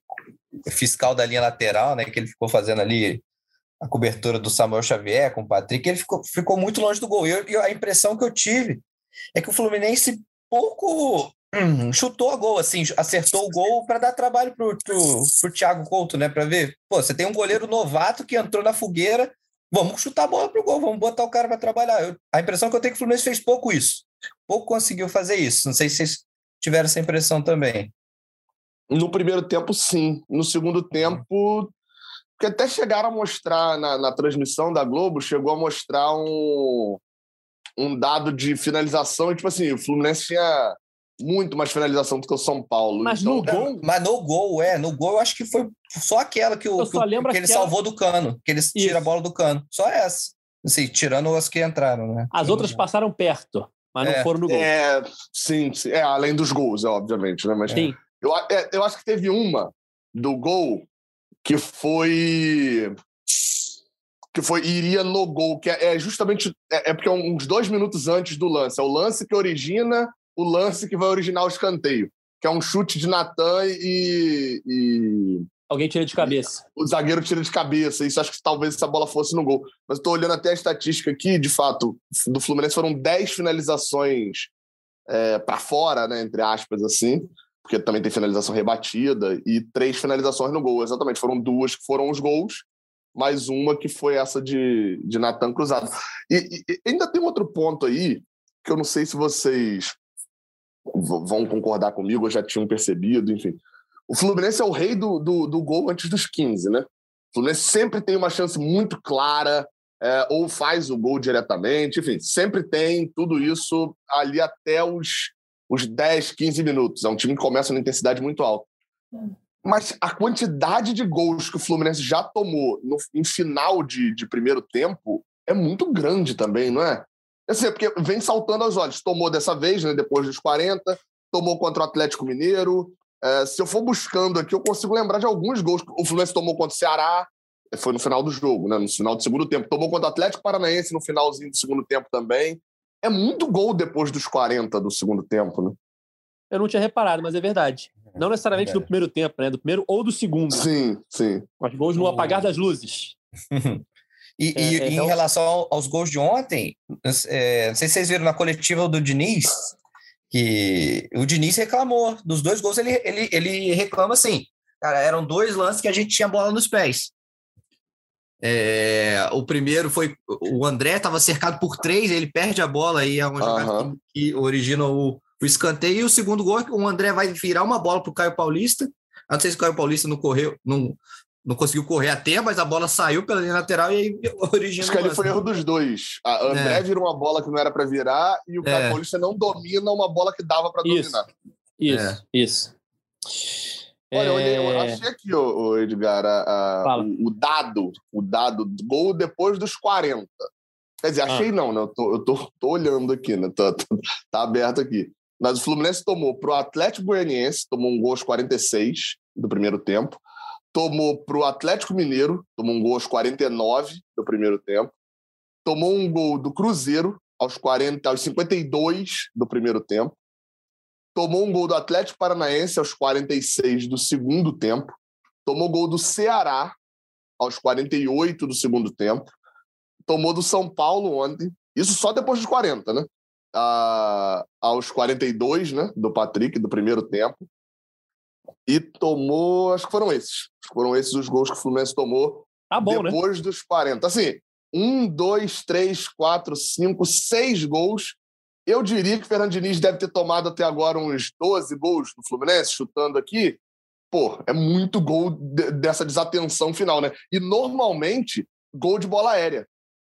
fiscal da linha lateral, né? Que ele ficou fazendo ali a cobertura do Samuel Xavier com o Patrick, ele ficou, ficou muito longe do gol. E eu, a impressão que eu tive é que o Fluminense pouco hum, chutou a gol, assim, acertou o gol para dar trabalho pro, pro Thiago Couto, né? Para ver, pô, você tem um goleiro novato que entrou na fogueira, vamos chutar a bola pro gol, vamos botar o cara para trabalhar. Eu, a impressão que eu tenho é que o Fluminense fez pouco isso, pouco conseguiu fazer isso. Não sei se vocês tiveram essa impressão também. No primeiro tempo, sim. No segundo tempo, porque até chegaram a mostrar na, na transmissão da Globo, chegou a mostrar um, um dado de finalização, e tipo assim, o Fluminense tinha muito mais finalização do que o São Paulo. Mas então, no gol? Mas no gol, é. No gol eu acho que foi só aquela que, o, que, que, ele aquela... salvou do cano, que ele Isso. tira a bola do cano. Só essa. Assim, tirando as que entraram, né? As outras passaram perto, mas é. não foram no gol. É, sim, sim. É, além dos gols, é, obviamente, né? Mas sim. Eu, é, eu acho que teve uma do gol que foi que foi iria no gol, que é, é justamente é, é, porque é uns dois minutos antes do lance. É o lance que origina o lance que vai originar o escanteio, que é um chute de Natan e, e... Alguém tira de cabeça. O zagueiro tira de cabeça. Isso acho que talvez essa bola fosse no gol. Mas estou olhando até a estatística aqui, de fato, do Fluminense foram 10 finalizações é, para fora, né, entre aspas, assim, porque também tem finalização rebatida, e três finalizações no gol. Exatamente, foram duas que foram os gols, mais uma que foi essa de, de Natan cruzado. E, e, ainda tem outro ponto aí, que eu não sei se vocês vão concordar comigo, ou já tinham percebido, enfim. O Fluminense é o rei do, do, do gol antes dos 15, né? O Fluminense sempre tem uma chance muito clara, é, ou faz o gol diretamente, enfim, sempre tem tudo isso ali até os, os 10, 15 minutos. É um time que começa numa intensidade muito alta. Mas a quantidade de gols que o Fluminense já tomou no, em final de, de primeiro tempo é muito grande também, não é? Assim, porque vem saltando aos olhos. Tomou dessa vez, né, depois dos 40, tomou contra o Atlético Mineiro. É, se eu for buscando aqui, eu consigo lembrar de alguns gols. O Fluminense tomou contra o Ceará, foi no final do jogo, né, no final do segundo tempo. Tomou contra o Atlético Paranaense no finalzinho do segundo tempo também. É muito gol depois dos 40 do segundo tempo, né? Eu não tinha reparado, mas é verdade. Não necessariamente é. do primeiro tempo, né? Do primeiro ou do segundo. Sim, sim. Mas gols no apagar das luzes. E, é, e, é, em relação aos gols de ontem, é, não sei se vocês viram na coletiva do Diniz, que o Diniz reclamou dos dois gols, ele, ele, ele reclama assim, cara, eram dois lances que a gente tinha bola nos pés. É, o primeiro foi o André estava cercado por três, ele perde a bola e é uma jogada que, que origina o, o escanteio. E o segundo gol, o André vai virar uma bola para o Caio Paulista. Não sei se o Caio Paulista não correu, não, não conseguiu correr até, mas a bola saiu pela linha lateral e aí originou. Acho que ali foi erro dos dois. A André é. virou uma bola que não era para virar e o é. Paulista não domina uma bola que dava para dominar. Isso, é. isso. Olha, eu, olhei, eu é. achei aqui, ô, Edgar, a, a, o, o, dado, o dado do gol depois dos 40. Quer dizer, achei ah. não, né? Eu, tô, eu tô, tô olhando aqui, né? Tá, tá, tá aberto aqui. Mas o Fluminense tomou pro Atlético Goianiense, tomou um gol aos 46 do primeiro tempo tomou para o Atlético Mineiro, tomou um gol aos 49 do primeiro tempo, tomou um gol do Cruzeiro aos 40, aos 52 do primeiro tempo, tomou um gol do Atlético Paranaense aos 46 do segundo tempo, tomou gol do Ceará aos 48 do segundo tempo, tomou do São Paulo ontem, isso só depois dos 40, né? Ah, aos 42, né? Do Patrick, do primeiro tempo. E tomou, acho que foram esses. Foram esses os gols que o Fluminense tomou tá bom, né? depois né? dos 40. Assim, um, dois, três, quatro, cinco, seis gols. Eu diria que o Fernando Diniz deve ter tomado até agora uns 12 gols no Fluminense, chutando aqui. Pô, é muito gol dessa desatenção final, né? E normalmente, gol de bola aérea,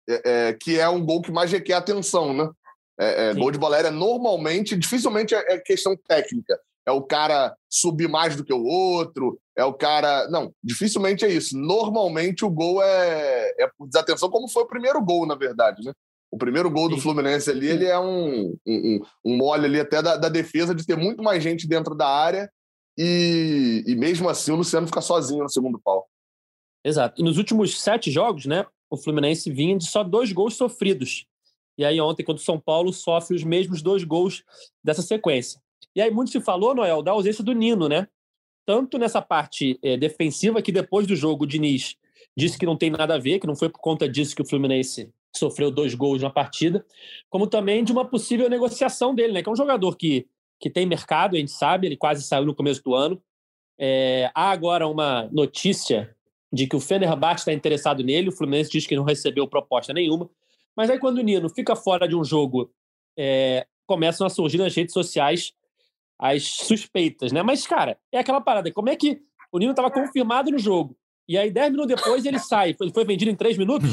é, é, que é um gol que mais requer atenção, né? É, é gol de bola aérea normalmente, dificilmente é, é questão técnica é o cara subir mais do que o outro, é o cara. Não, dificilmente é isso. Normalmente o gol é, é por desatenção, como foi o primeiro gol, na verdade, né? O primeiro gol do Sim. Fluminense ali, ele é um, um, um mole ali até da, da, defesa de ter muito mais gente dentro da área e, e mesmo assim o Luciano fica sozinho no segundo pau. Exato. E nos últimos sete jogos, né, o Fluminense vinha de só dois gols sofridos. E aí ontem, contra o São Paulo, sofre os mesmos dois gols dessa sequência. E aí muito se falou, Noel, da ausência do Nino, né? Tanto nessa parte é, defensiva, que depois do jogo o Diniz disse que não tem nada a ver, que não foi por conta disso que o Fluminense sofreu dois gols na partida, como também de uma possível negociação dele, né? Que é um jogador que, que tem mercado, a gente sabe, ele quase saiu no começo do ano. É, há agora uma notícia de que o Fenerbahçe está interessado nele, o Fluminense diz que não recebeu proposta nenhuma. Mas aí quando o Nino fica fora de um jogo, é, começam a surgir nas redes sociais as suspeitas, né? Mas, cara, é aquela parada. Como é que o Nino estava confirmado no jogo e aí, dez minutos depois, ele sai. Ele foi vendido em três minutos?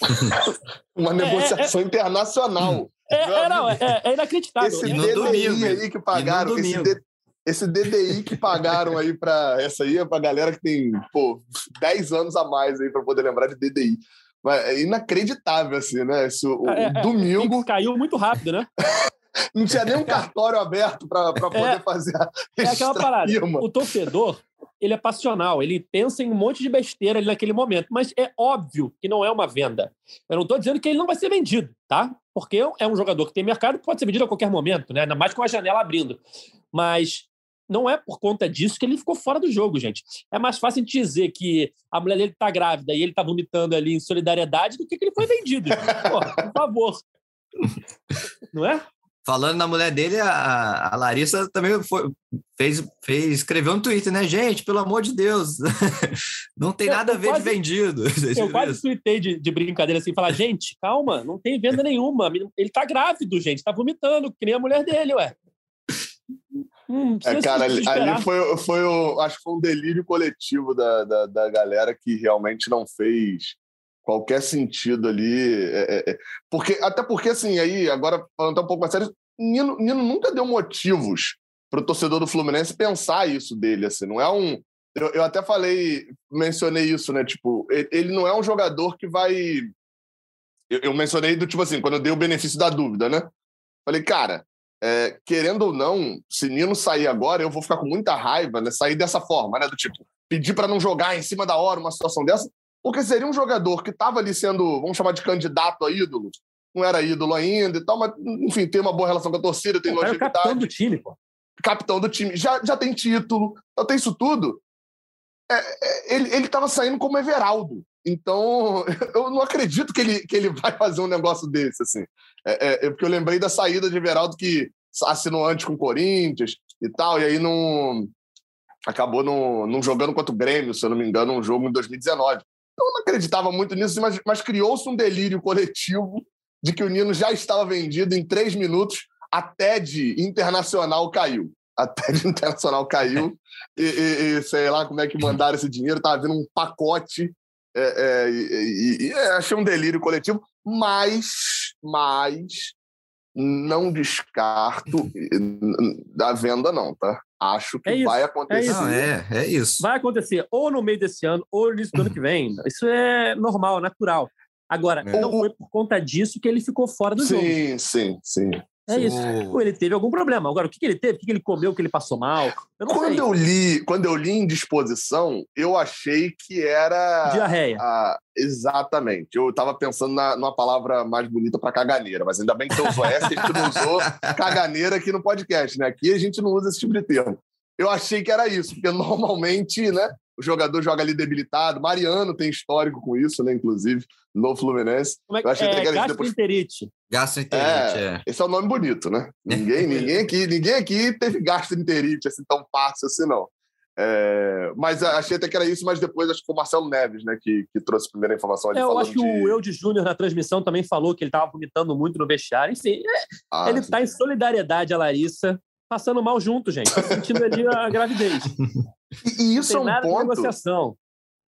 Uma negociação é, é, internacional. É, é, não, é, é, inacreditável. Esse DDI domingo, aí que pagaram, esse, D, esse DDI que pagaram aí para essa aí é para galera que tem, pô, 10 anos a mais aí para poder lembrar de DDI. É inacreditável, assim, né? Esse, o, é, o domingo. Caiu muito rápido, né? Não tinha nem um cartório aberto para poder é, fazer a É aquela parada. O torcedor, ele é passional, ele pensa em um monte de besteira ali naquele momento, mas é óbvio que não é uma venda. Eu não estou dizendo que ele não vai ser vendido, tá? Porque é um jogador que tem mercado pode ser vendido a qualquer momento, né? Ainda mais com a janela abrindo. Mas não é por conta disso que ele ficou fora do jogo, gente. É mais fácil dizer que a mulher dele está grávida e ele está vomitando ali em solidariedade do que que ele foi vendido. Por favor. Não é? Falando na mulher dele, a, a Larissa também foi, fez, fez, escreveu no Twitter, né? Gente, pelo amor de Deus, não tem eu, nada a ver quase, de vendido. Eu quase tuitei de, de, brincadeira assim, falar, gente, calma, não tem venda nenhuma. Ele tá grávido, gente, tá vomitando, que nem a mulher dele, ué. Hum, é, cara, ali, ali, foi, foi o, acho que foi um delírio coletivo da, da, da galera que realmente não fez qualquer sentido ali. É, é, é, porque, até porque, assim, aí, agora falando um pouco mais sério, Nino, Nino nunca deu motivos para o torcedor do Fluminense pensar isso dele. Assim, não é um. Eu, eu, até falei, mencionei isso, né? Tipo, ele não é um jogador que vai. Eu, eu mencionei do tipo assim, quando eu dei o benefício da dúvida, né? Falei, cara, é, querendo ou não, se Nino sair agora, eu vou ficar com muita raiva, né? Sair dessa forma, né? Do tipo, pedir para não jogar em cima da hora uma situação dessa, porque seria um jogador que estava ali sendo, vamos chamar de candidato a ídolo, não era ídolo ainda e tal, mas, enfim, tem uma boa relação com a torcida, tem pô, longevidade. É capitão do time, pô. Capitão do time, já, já tem título, então tem isso tudo. É, é, ele estava saindo como Everaldo. Então, eu não acredito que ele, que ele vai fazer um negócio desse, assim. É, é, é porque eu lembrei da saída de Everaldo que assinou antes com o Corinthians e tal, e aí não acabou não, não jogando contra o Grêmio, se eu não me engano, um jogo em 2019. Eu não acreditava muito nisso, mas, mas criou-se um delírio coletivo de que o Nino já estava vendido em três minutos. A TED Internacional caiu. A TED Internacional caiu e, e, e, sei lá como é que mandaram esse dinheiro. Estava vindo um pacote é, é, e, e, achei um delírio coletivo, mas, mas não descarto da venda não, tá? Acho que é vai acontecer. É isso. Não, é, é isso. Vai acontecer ou no meio desse ano ou no início do ano que vem. Isso é normal, natural. Agora, é. não foi por conta disso que ele ficou fora do sim, jogo. Sim, sim, sim. É isso. Ele teve algum problema. Agora, o que, que ele teve? O que, que ele comeu? O que ele passou mal? Eu quando, sei. Eu li, quando eu li em disposição, eu achei que era. Diarreia. Exatamente. Eu estava pensando na, numa palavra mais bonita para caganeira, mas ainda bem que você usou essa, a gente não usou caganeira aqui no podcast, né? Aqui a gente não usa esse tipo de termo. Eu achei que era isso, porque normalmente, né? O jogador joga ali debilitado. Mariano tem histórico com isso, né? Inclusive, no Fluminense. Como é que é? Gastroenterite. Gastroenterite, é, é. Esse é o um nome bonito, né? Ninguém, ninguém, aqui, ninguém aqui teve gastroenterite assim tão fácil assim, não. É, mas achei até que era isso, mas depois acho que foi o Marcelo Neves, né, que, que trouxe a primeira informação. Ali, é, eu acho que o Eude Júnior na transmissão também falou que ele estava vomitando muito no vestiário. Enfim, é, ah, ele está em solidariedade a Larissa, passando mal junto, gente. Tá sentindo ali a gravidez. E, isso é um ponto. Negociação.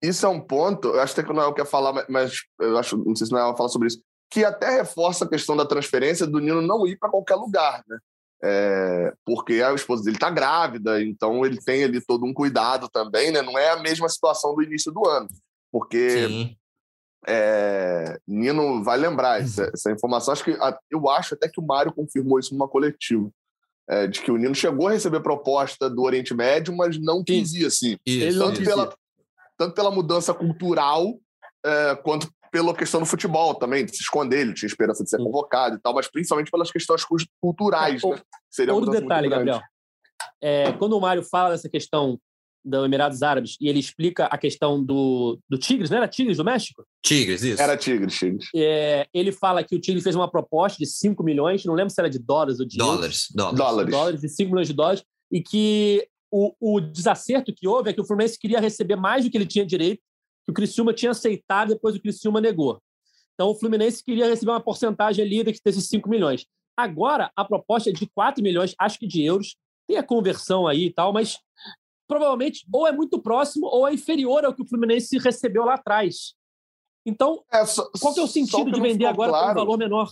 Isso é um ponto. Eu acho até que o Noel quer falar, mas eu acho, não sei se o Noel fala sobre isso, que até reforça a questão da transferência do Nino não ir para qualquer lugar, né? É, porque a esposa dele está grávida, então ele tem ali todo um cuidado também, né? Não é a mesma situação do início do ano, porque é, Nino vai lembrar essa, essa, informação. Acho que eu acho até que o Mário confirmou isso numa coletiva é, de que o Nino chegou a receber proposta do Oriente Médio, mas não quis ir assim. Isso, tanto, isso. Pela, tanto pela mudança cultural, é, quanto pela questão do futebol também, de se esconder, ele tinha esperança de ser convocado e tal, mas principalmente pelas questões culturais. É, né? Seria outro detalhe, Gabriel. É, quando o Mário fala dessa questão do Emirados Árabes e ele explica a questão do, do Tigres, não era Tigres do México? Tigres, isso. Era Tigres, Tigres. É, ele fala que o Tigres fez uma proposta de 5 milhões, não lembro se era de dólares ou de dólares. Dólares. Dólares. dólares de 5 milhões de dólares, e que o, o desacerto que houve é que o Fluminense queria receber mais do que ele tinha direito, que o Criciúma tinha aceitado, depois o Criciúma negou. Então o Fluminense queria receber uma porcentagem ali desses 5 milhões. Agora, a proposta é de 4 milhões, acho que de euros, tem a conversão aí e tal, mas provavelmente ou é muito próximo ou é inferior ao que o Fluminense recebeu lá atrás. Então, é, só, qual que é o sentido de vender agora claro, por um valor menor?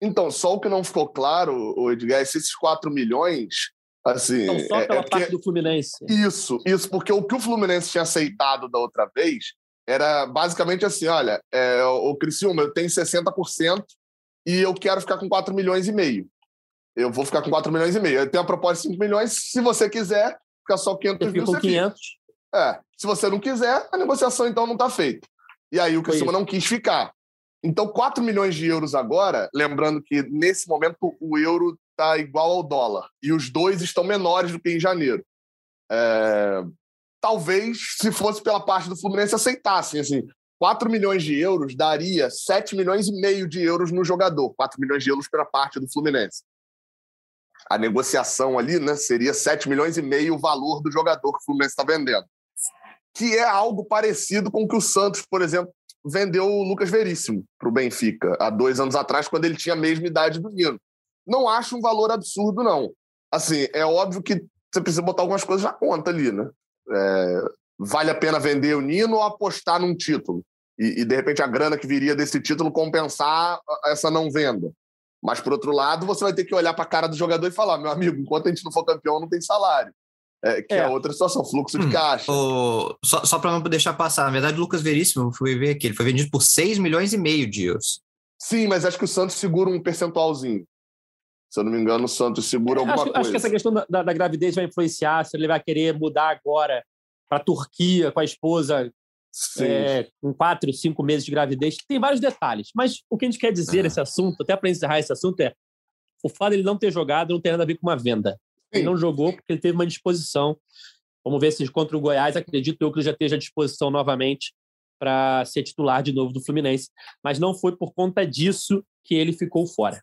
Então, só o que não ficou claro, Edgar, é se esses 4 milhões, assim... Não, só é, pela é parte do Fluminense. Isso, isso, porque o que o Fluminense tinha aceitado da outra vez era basicamente assim, olha, é, o Criciúma, eu tenho 60% e eu quero ficar com 4 milhões e meio. Eu vou ficar com 4 milhões e meio. Eu tenho a proposta de 5 milhões, se você quiser, fica só 500 mil, com 500. Fica. É, se você não quiser, a negociação então não está feita. E aí o Criciúma não quis ficar. Então, 4 milhões de euros agora, lembrando que nesse momento o euro está igual ao dólar e os dois estão menores do que em janeiro. É... Talvez, se fosse pela parte do Fluminense, aceitassem. Assim, 4 milhões de euros daria 7 milhões e meio de euros no jogador. 4 milhões de euros pela parte do Fluminense a negociação ali né, seria 7 milhões e meio o valor do jogador que o Fluminense está vendendo. Que é algo parecido com o que o Santos, por exemplo, vendeu o Lucas Veríssimo para o Benfica há dois anos atrás, quando ele tinha a mesma idade do Nino. Não acho um valor absurdo, não. Assim, é óbvio que você precisa botar algumas coisas na conta ali, né? É, vale a pena vender o Nino ou apostar num título? E, e, de repente, a grana que viria desse título compensar essa não venda. Mas, por outro lado, você vai ter que olhar para a cara do jogador e falar: meu amigo, enquanto a gente não for campeão, não tem salário. É, que é. é outra situação, fluxo de hum, caixa. O... Só, só para não deixar passar, na verdade, o Lucas Veríssimo, eu fui ver aqui, ele foi vendido por 6 milhões e meio de euros. Sim, mas acho que o Santos segura um percentualzinho. Se eu não me engano, o Santos segura alguma acho, coisa. Acho que essa questão da, da, da gravidez vai influenciar, se ele vai querer mudar agora para a Turquia com a esposa é, com quatro, cinco meses de gravidez. Tem vários detalhes. Mas o que a gente quer dizer nesse assunto, até para encerrar esse assunto, é o fato de ele não ter jogado não tem nada a ver com uma venda. Sim. Ele não jogou porque ele teve uma disposição. Vamos ver se contra o Goiás, acredito eu que ele já esteja à disposição novamente para ser titular de novo do Fluminense. Mas não foi por conta disso que ele ficou fora.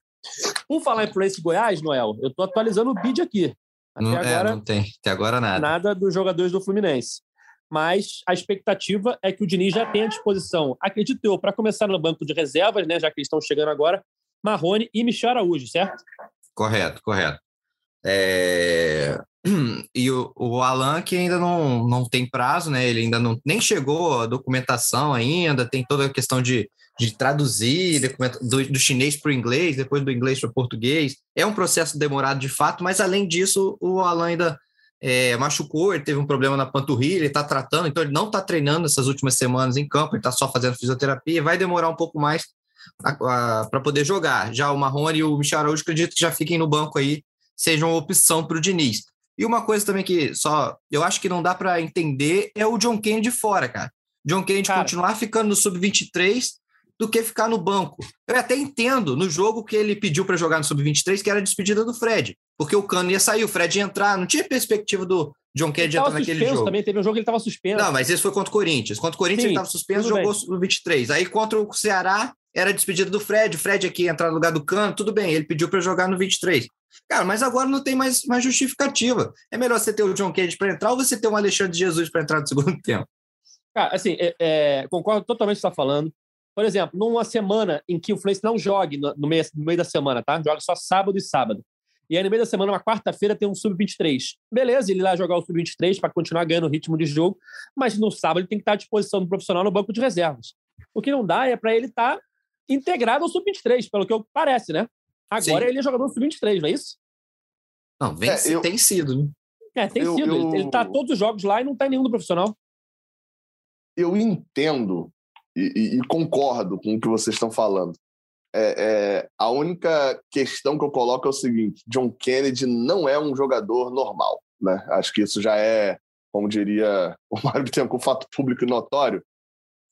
Por falar em Fluminense Goiás, Noel, eu estou atualizando o bid aqui. Até não, é, agora, é, não tem. Até agora nada. Nada dos jogadores do Fluminense mas a expectativa é que o Diniz já tenha à disposição, acredito eu, para começar no banco de reservas, né, já que eles estão chegando agora, Marrone e Michel Araújo, certo? Correto, correto. É... E o, o Alan, que ainda não, não tem prazo, né? Ele ainda não nem chegou a documentação ainda, tem toda a questão de, de traduzir do, do chinês para o inglês, depois do inglês para o português. É um processo demorado de fato, mas além disso, o Alan ainda é, machucou, ele teve um problema na panturrilha, ele está tratando, então ele não está treinando essas últimas semanas em campo, ele está só fazendo fisioterapia, vai demorar um pouco mais para poder jogar. Já o Marrone e o Michel Araújo, acredito que já fiquem no banco aí, sejam opção para o Diniz. E uma coisa também que só eu acho que não dá para entender é o John Kennedy fora, cara. John Kennedy cara, continuar ficando no sub-23 do que ficar no banco. Eu até entendo no jogo que ele pediu para jogar no sub-23, que era a despedida do Fred, porque o Cano ia sair, o Fred ia entrar, não tinha perspectiva do John Kennedy entrar naquele jogo. também, teve um jogo que ele estava suspenso. Não, mas esse foi contra o Corinthians. Contra o Corinthians Sim, ele estava suspenso, jogou sub-23. Aí contra o Ceará era despedida do Fred, o Fred aqui ia entrar no lugar do Cano, tudo bem, ele pediu para jogar no 23. Cara, mas agora não tem mais, mais justificativa. É melhor você ter o John Kennedy para entrar ou você ter o Alexandre Jesus para entrar no segundo tempo? Cara, assim, é, é, concordo totalmente com o que você está falando. Por exemplo, numa semana em que o Fluminense não jogue no, no, meio, no meio da semana, tá? Joga só sábado e sábado. E aí, no meio da semana, uma quarta-feira, tem um sub-23. Beleza, ele lá jogar o sub-23 para continuar ganhando o ritmo de jogo, mas no sábado ele tem que estar à disposição do profissional no banco de reservas. O que não dá é para ele estar tá integrado ao sub-23, pelo que parece, né? Agora Sim. ele é jogador sub-23, não é isso? Não, vem, é, eu... tem sido, né? É, tem eu, sido. Eu... Ele está todos os jogos lá e não está nenhum do profissional. Eu entendo e, e, concordo com o que vocês estão falando. É, é, a única questão que eu coloco é o seguinte: John Kennedy não é um jogador normal. Né? Acho que isso já é, como diria o Mário Bittencourt, fato público e notório.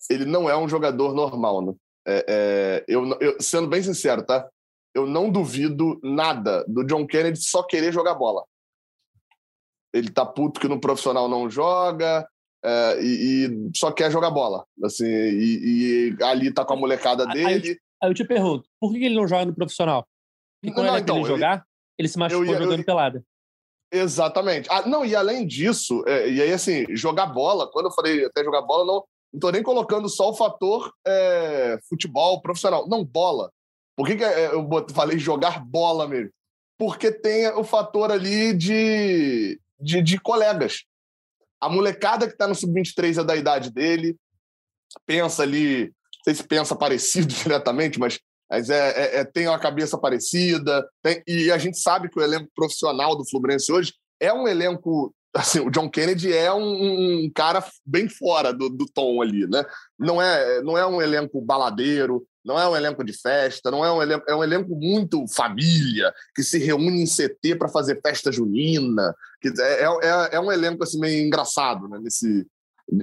Ele não é um jogador normal. Né? É, é, eu, eu, sendo bem sincero, tá? Eu não duvido nada do John Kennedy só querer jogar bola. Ele tá puto que no profissional não joga, é, e, e, só quer jogar bola. Assim, e, e, ali tá com a molecada dele. Aí, eu te pergunto, por que ele não joga no profissional? Porque quando não, então, ele jogar, ele se machucou ia, jogando eu, pelada. Exatamente. Ah, não, e além disso, é, e aí assim, jogar bola, quando eu falei até jogar bola, não, não tô nem colocando só o fator é, futebol profissional. Não, bola. Por que, que é, eu falei jogar bola mesmo? Porque tem o fator ali de, de, de colegas. A molecada que está no sub-23 é da idade dele, pensa ali, sei se pensa parecido diretamente, mas, mas é, é, é, tem uma cabeça parecida. Tem, e a gente sabe que o elenco profissional do Fluminense hoje é um elenco. Assim, o John Kennedy é um, um cara bem fora do, do tom ali, né? Não é, não é um elenco baladeiro, não é um elenco de festa, não é um elenco, é um elenco muito família, que se reúne em CT para fazer festa junina. Que é, é, é, é, um elenco assim, meio engraçado, né? Nesse,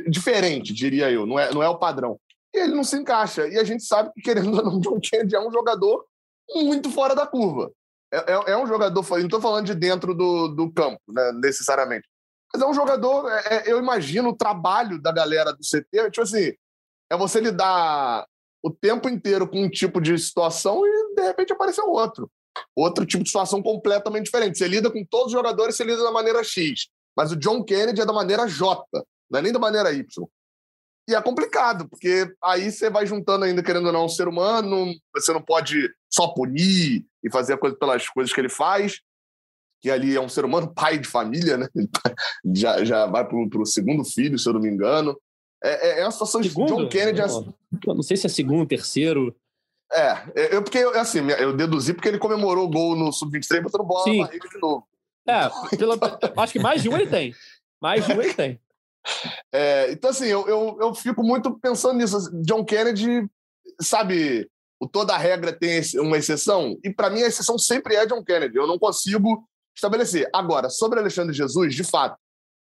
diferente, diria eu, não é, não é o padrão. E ele não se encaixa. E a gente sabe que, querendo ou não, John Kennedy é um jogador muito fora da curva. É, é, é um jogador, não estou falando de dentro do, do campo, né, necessariamente. Mas é um jogador, é, é, eu imagino o trabalho da galera do CT, tipo assim, é você lidar o tempo inteiro com um tipo de situação e de repente apareceu outro. Outro tipo de situação completamente diferente. Você lida com todos os jogadores, você lida da maneira X. Mas o John Kennedy é da maneira J, não é nem da maneira Y. E é complicado, porque aí você vai juntando ainda, querendo ou não, um ser humano, você não pode só punir e fazer a coisa pelas coisas que ele faz, que ali é um ser humano, pai de família, né? Já, já vai para o segundo filho, se eu não me engano. É, é, é uma situação segundo? de John Kennedy. Não, não sei se é segundo, terceiro. É, eu, porque, assim, eu deduzi porque ele comemorou o gol no Sub-23 botando bola Sim. na barriga de novo. É, pela, acho que mais de um ele tem. Mais de um ele tem. É, então, assim, eu, eu, eu fico muito pensando nisso. Assim, John Kennedy, sabe, o toda regra tem uma exceção, e para mim a exceção sempre é John Kennedy. Eu não consigo estabelecer. Agora, sobre Alexandre Jesus, de fato,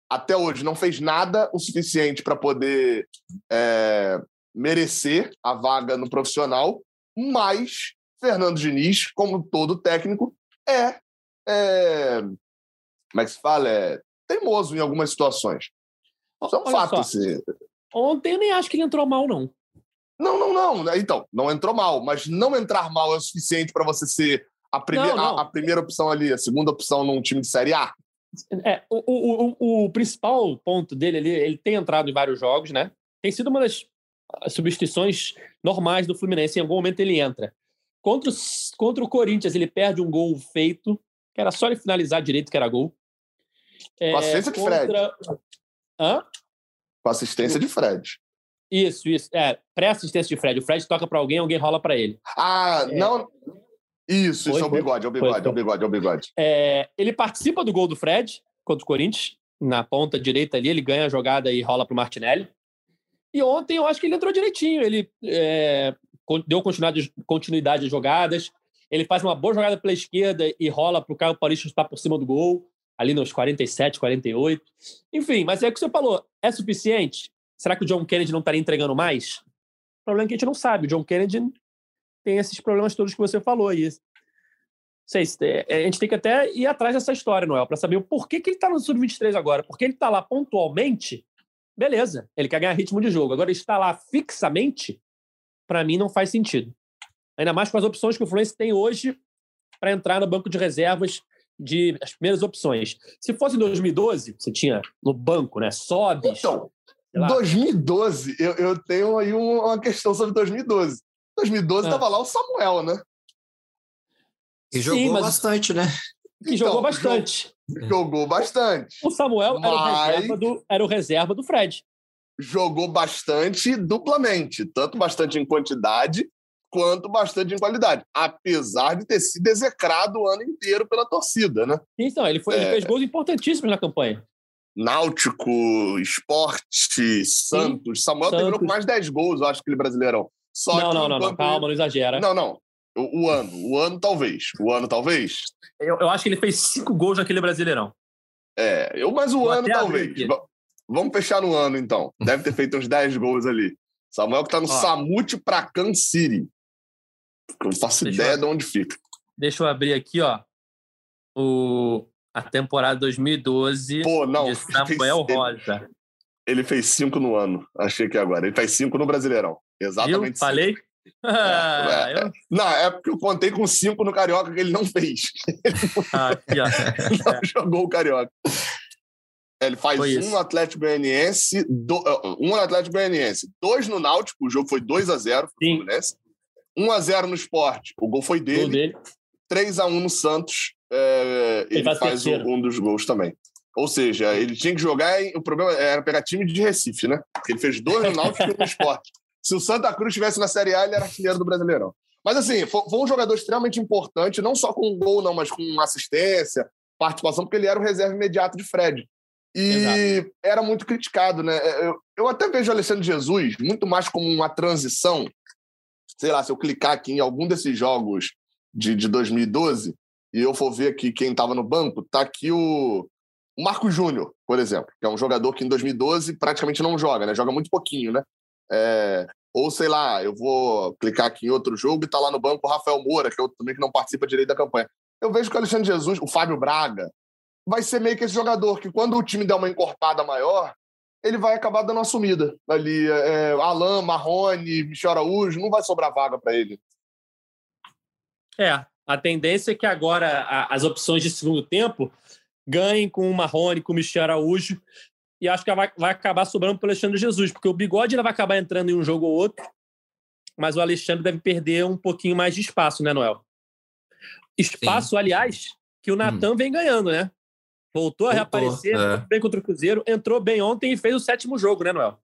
até hoje não fez nada o suficiente para poder é, merecer a vaga no profissional, mas Fernando Diniz, como todo técnico, é, é como é que se fala? É teimoso em algumas situações. Isso é um Olha fato. Assim. Ontem eu nem acho que ele entrou mal, não. Não, não, não. Né? Então, não entrou mal, mas não entrar mal é o suficiente para você ser a, primeira, não, não. A, a, primeira opção ali, a segunda opção num time de Série A. É, o, o, o, o, principal ponto dele ali, ele tem entrado em vários jogos, né? Tem sido uma das substituições normais do Fluminense. Em algum momento ele entra. Contra, contra o Corinthians, ele perde um gol feito, que era só ele finalizar direito, que era gol. É, Com assistência de contra... Fred. Hã? Com assistência de Fred. Isso, isso. É, pré-assistência de Fred. O Fred toca para alguém, alguém rola para ele. Ah, é... não. Isso, foi, isso é o bigode, é o bigode, é o bigode, é o bigode. É, ele participa do gol do Fred contra o Corinthians, na ponta direita ali, ele ganha a jogada e rola pro Martinelli. E ontem eu acho que ele entrou direitinho. Ele é, deu continuidade, às jogadas. Ele faz uma boa jogada pela esquerda e rola para o Caio Paulista estar por cima do gol, ali nos 47, 48. Enfim, mas é o que você falou. É suficiente? Será que o John Kennedy não estaria entregando mais? O problema é que a gente não sabe. O John Kennedy tem esses problemas todos que você falou aí. Sei, é, a gente tem que até ir atrás dessa história, Noel, para saber o porquê que ele está no Sub-23 agora. Porque ele está lá pontualmente, beleza, ele quer ganhar ritmo de jogo. Agora, estar lá fixamente, para mim, não faz sentido. Ainda mais com as opções que o Fluminense tem hoje para entrar no banco de reservas de as primeiras opções. Se fosse em 2012, você tinha no banco, né? Sobes. Então, 2012, eu, eu tenho aí uma questão sobre 2012. 2012 estava ah. lá o Samuel, né? E jogou Sim, bastante, né? E jogou então, bastante. Jogou bastante. O Samuel mas... era, o reserva do, era o reserva do Fred. Jogou bastante duplamente, tanto bastante em quantidade quanto bastante em qualidade, apesar de ter sido execrado o ano inteiro pela torcida, né? Então, ele, foi, é... ele fez gols importantíssimos na campanha. Náutico, Esporte, Santos. Sim, Samuel Santos. terminou com mais 10 gols, eu acho, que ele brasileirão. Só não, não, não, não, calma, não exagera. Não, não. O, o, ano, o ano talvez. O ano talvez. Eu, eu acho que ele fez cinco gols naquele Brasileirão. É, eu, mas o Vou ano talvez. Vamos fechar no ano, então. Deve ter feito uns 10 gols ali. Samuel que tá no Ó, Samute Pracan City. Eu não faço ideia eu, de onde fica. Deixa eu abrir aqui, ó. O, a temporada 2012 Pô, não, de Samuel fez, Rosa. Ele, ele, fez cinco no ano. Achei que agora. Ele faz cinco no Brasileirão. Exatamente. Viu? Falei? Ah, é, eu... Não, é porque eu contei com cinco no Carioca que ele não fez. Ah, aqui, ó. não é. jogou o Carioca. Ele faz foi um isso. no Atlético Goianiense, do, uh, um no Atlético Goianiense, dois no Náutico, o jogo foi 2 a 0 pro Fluminense. 1 a 0 no Esporte, o gol foi dele. Gol dele. 3 a 1 no Santos, é, ele, ele, faz, um, um dos gols também. Ou seja, ele tinha que jogar. O problema era pegar time de Recife, né? Porque ele fez dois no Náutico e um no Esporte. Se o Santa Cruz estivesse na Série A, ele era artilheiro do Brasileirão. Mas, assim, foi, um jogador extremamente importante, não só com gol, não, mas com assistência, participação, porque ele era o reserva imediato de Fred. E Exato. era muito criticado, né? É, eu, eu até vejo o Alexandre Jesus muito mais como uma transição. Sei lá, se eu clicar aqui em algum desses jogos de, de 2012 e eu for ver aqui quem estava no banco, tá aqui o, o Marco Júnior, por exemplo, que é um jogador que em 2012 praticamente não joga, né? Joga muito pouquinho, né? É, ou sei lá, eu vou clicar aqui em outro jogo e tá lá no banco o Rafael Moura, que é outro também que não participa direito da campanha. Eu vejo que o Alexandre Jesus, o Fábio Braga, vai ser meio que esse jogador que quando o time der uma encorpada maior, ele vai acabar dando uma sumida ali. É, Alain, Marrone, Michel Araújo, não vai sobrar vaga para ele. É, a tendência é que agora a, as opções de segundo tempo ganhem com o Marrone, com o Michel Araújo, e acho que vai, vai acabar sobrando para o Alexandre Jesus, porque o Bigode vai acabar entrando em um jogo ou outro, mas o Alexandre deve perder um pouquinho mais de espaço, né, Noel? Espaço, Sim. aliás, que o Natan hum. vem ganhando, né? Voltou a reaparecer, é. bem contra o Cruzeiro, entrou bem ontem e fez o sétimo jogo, né, Noel?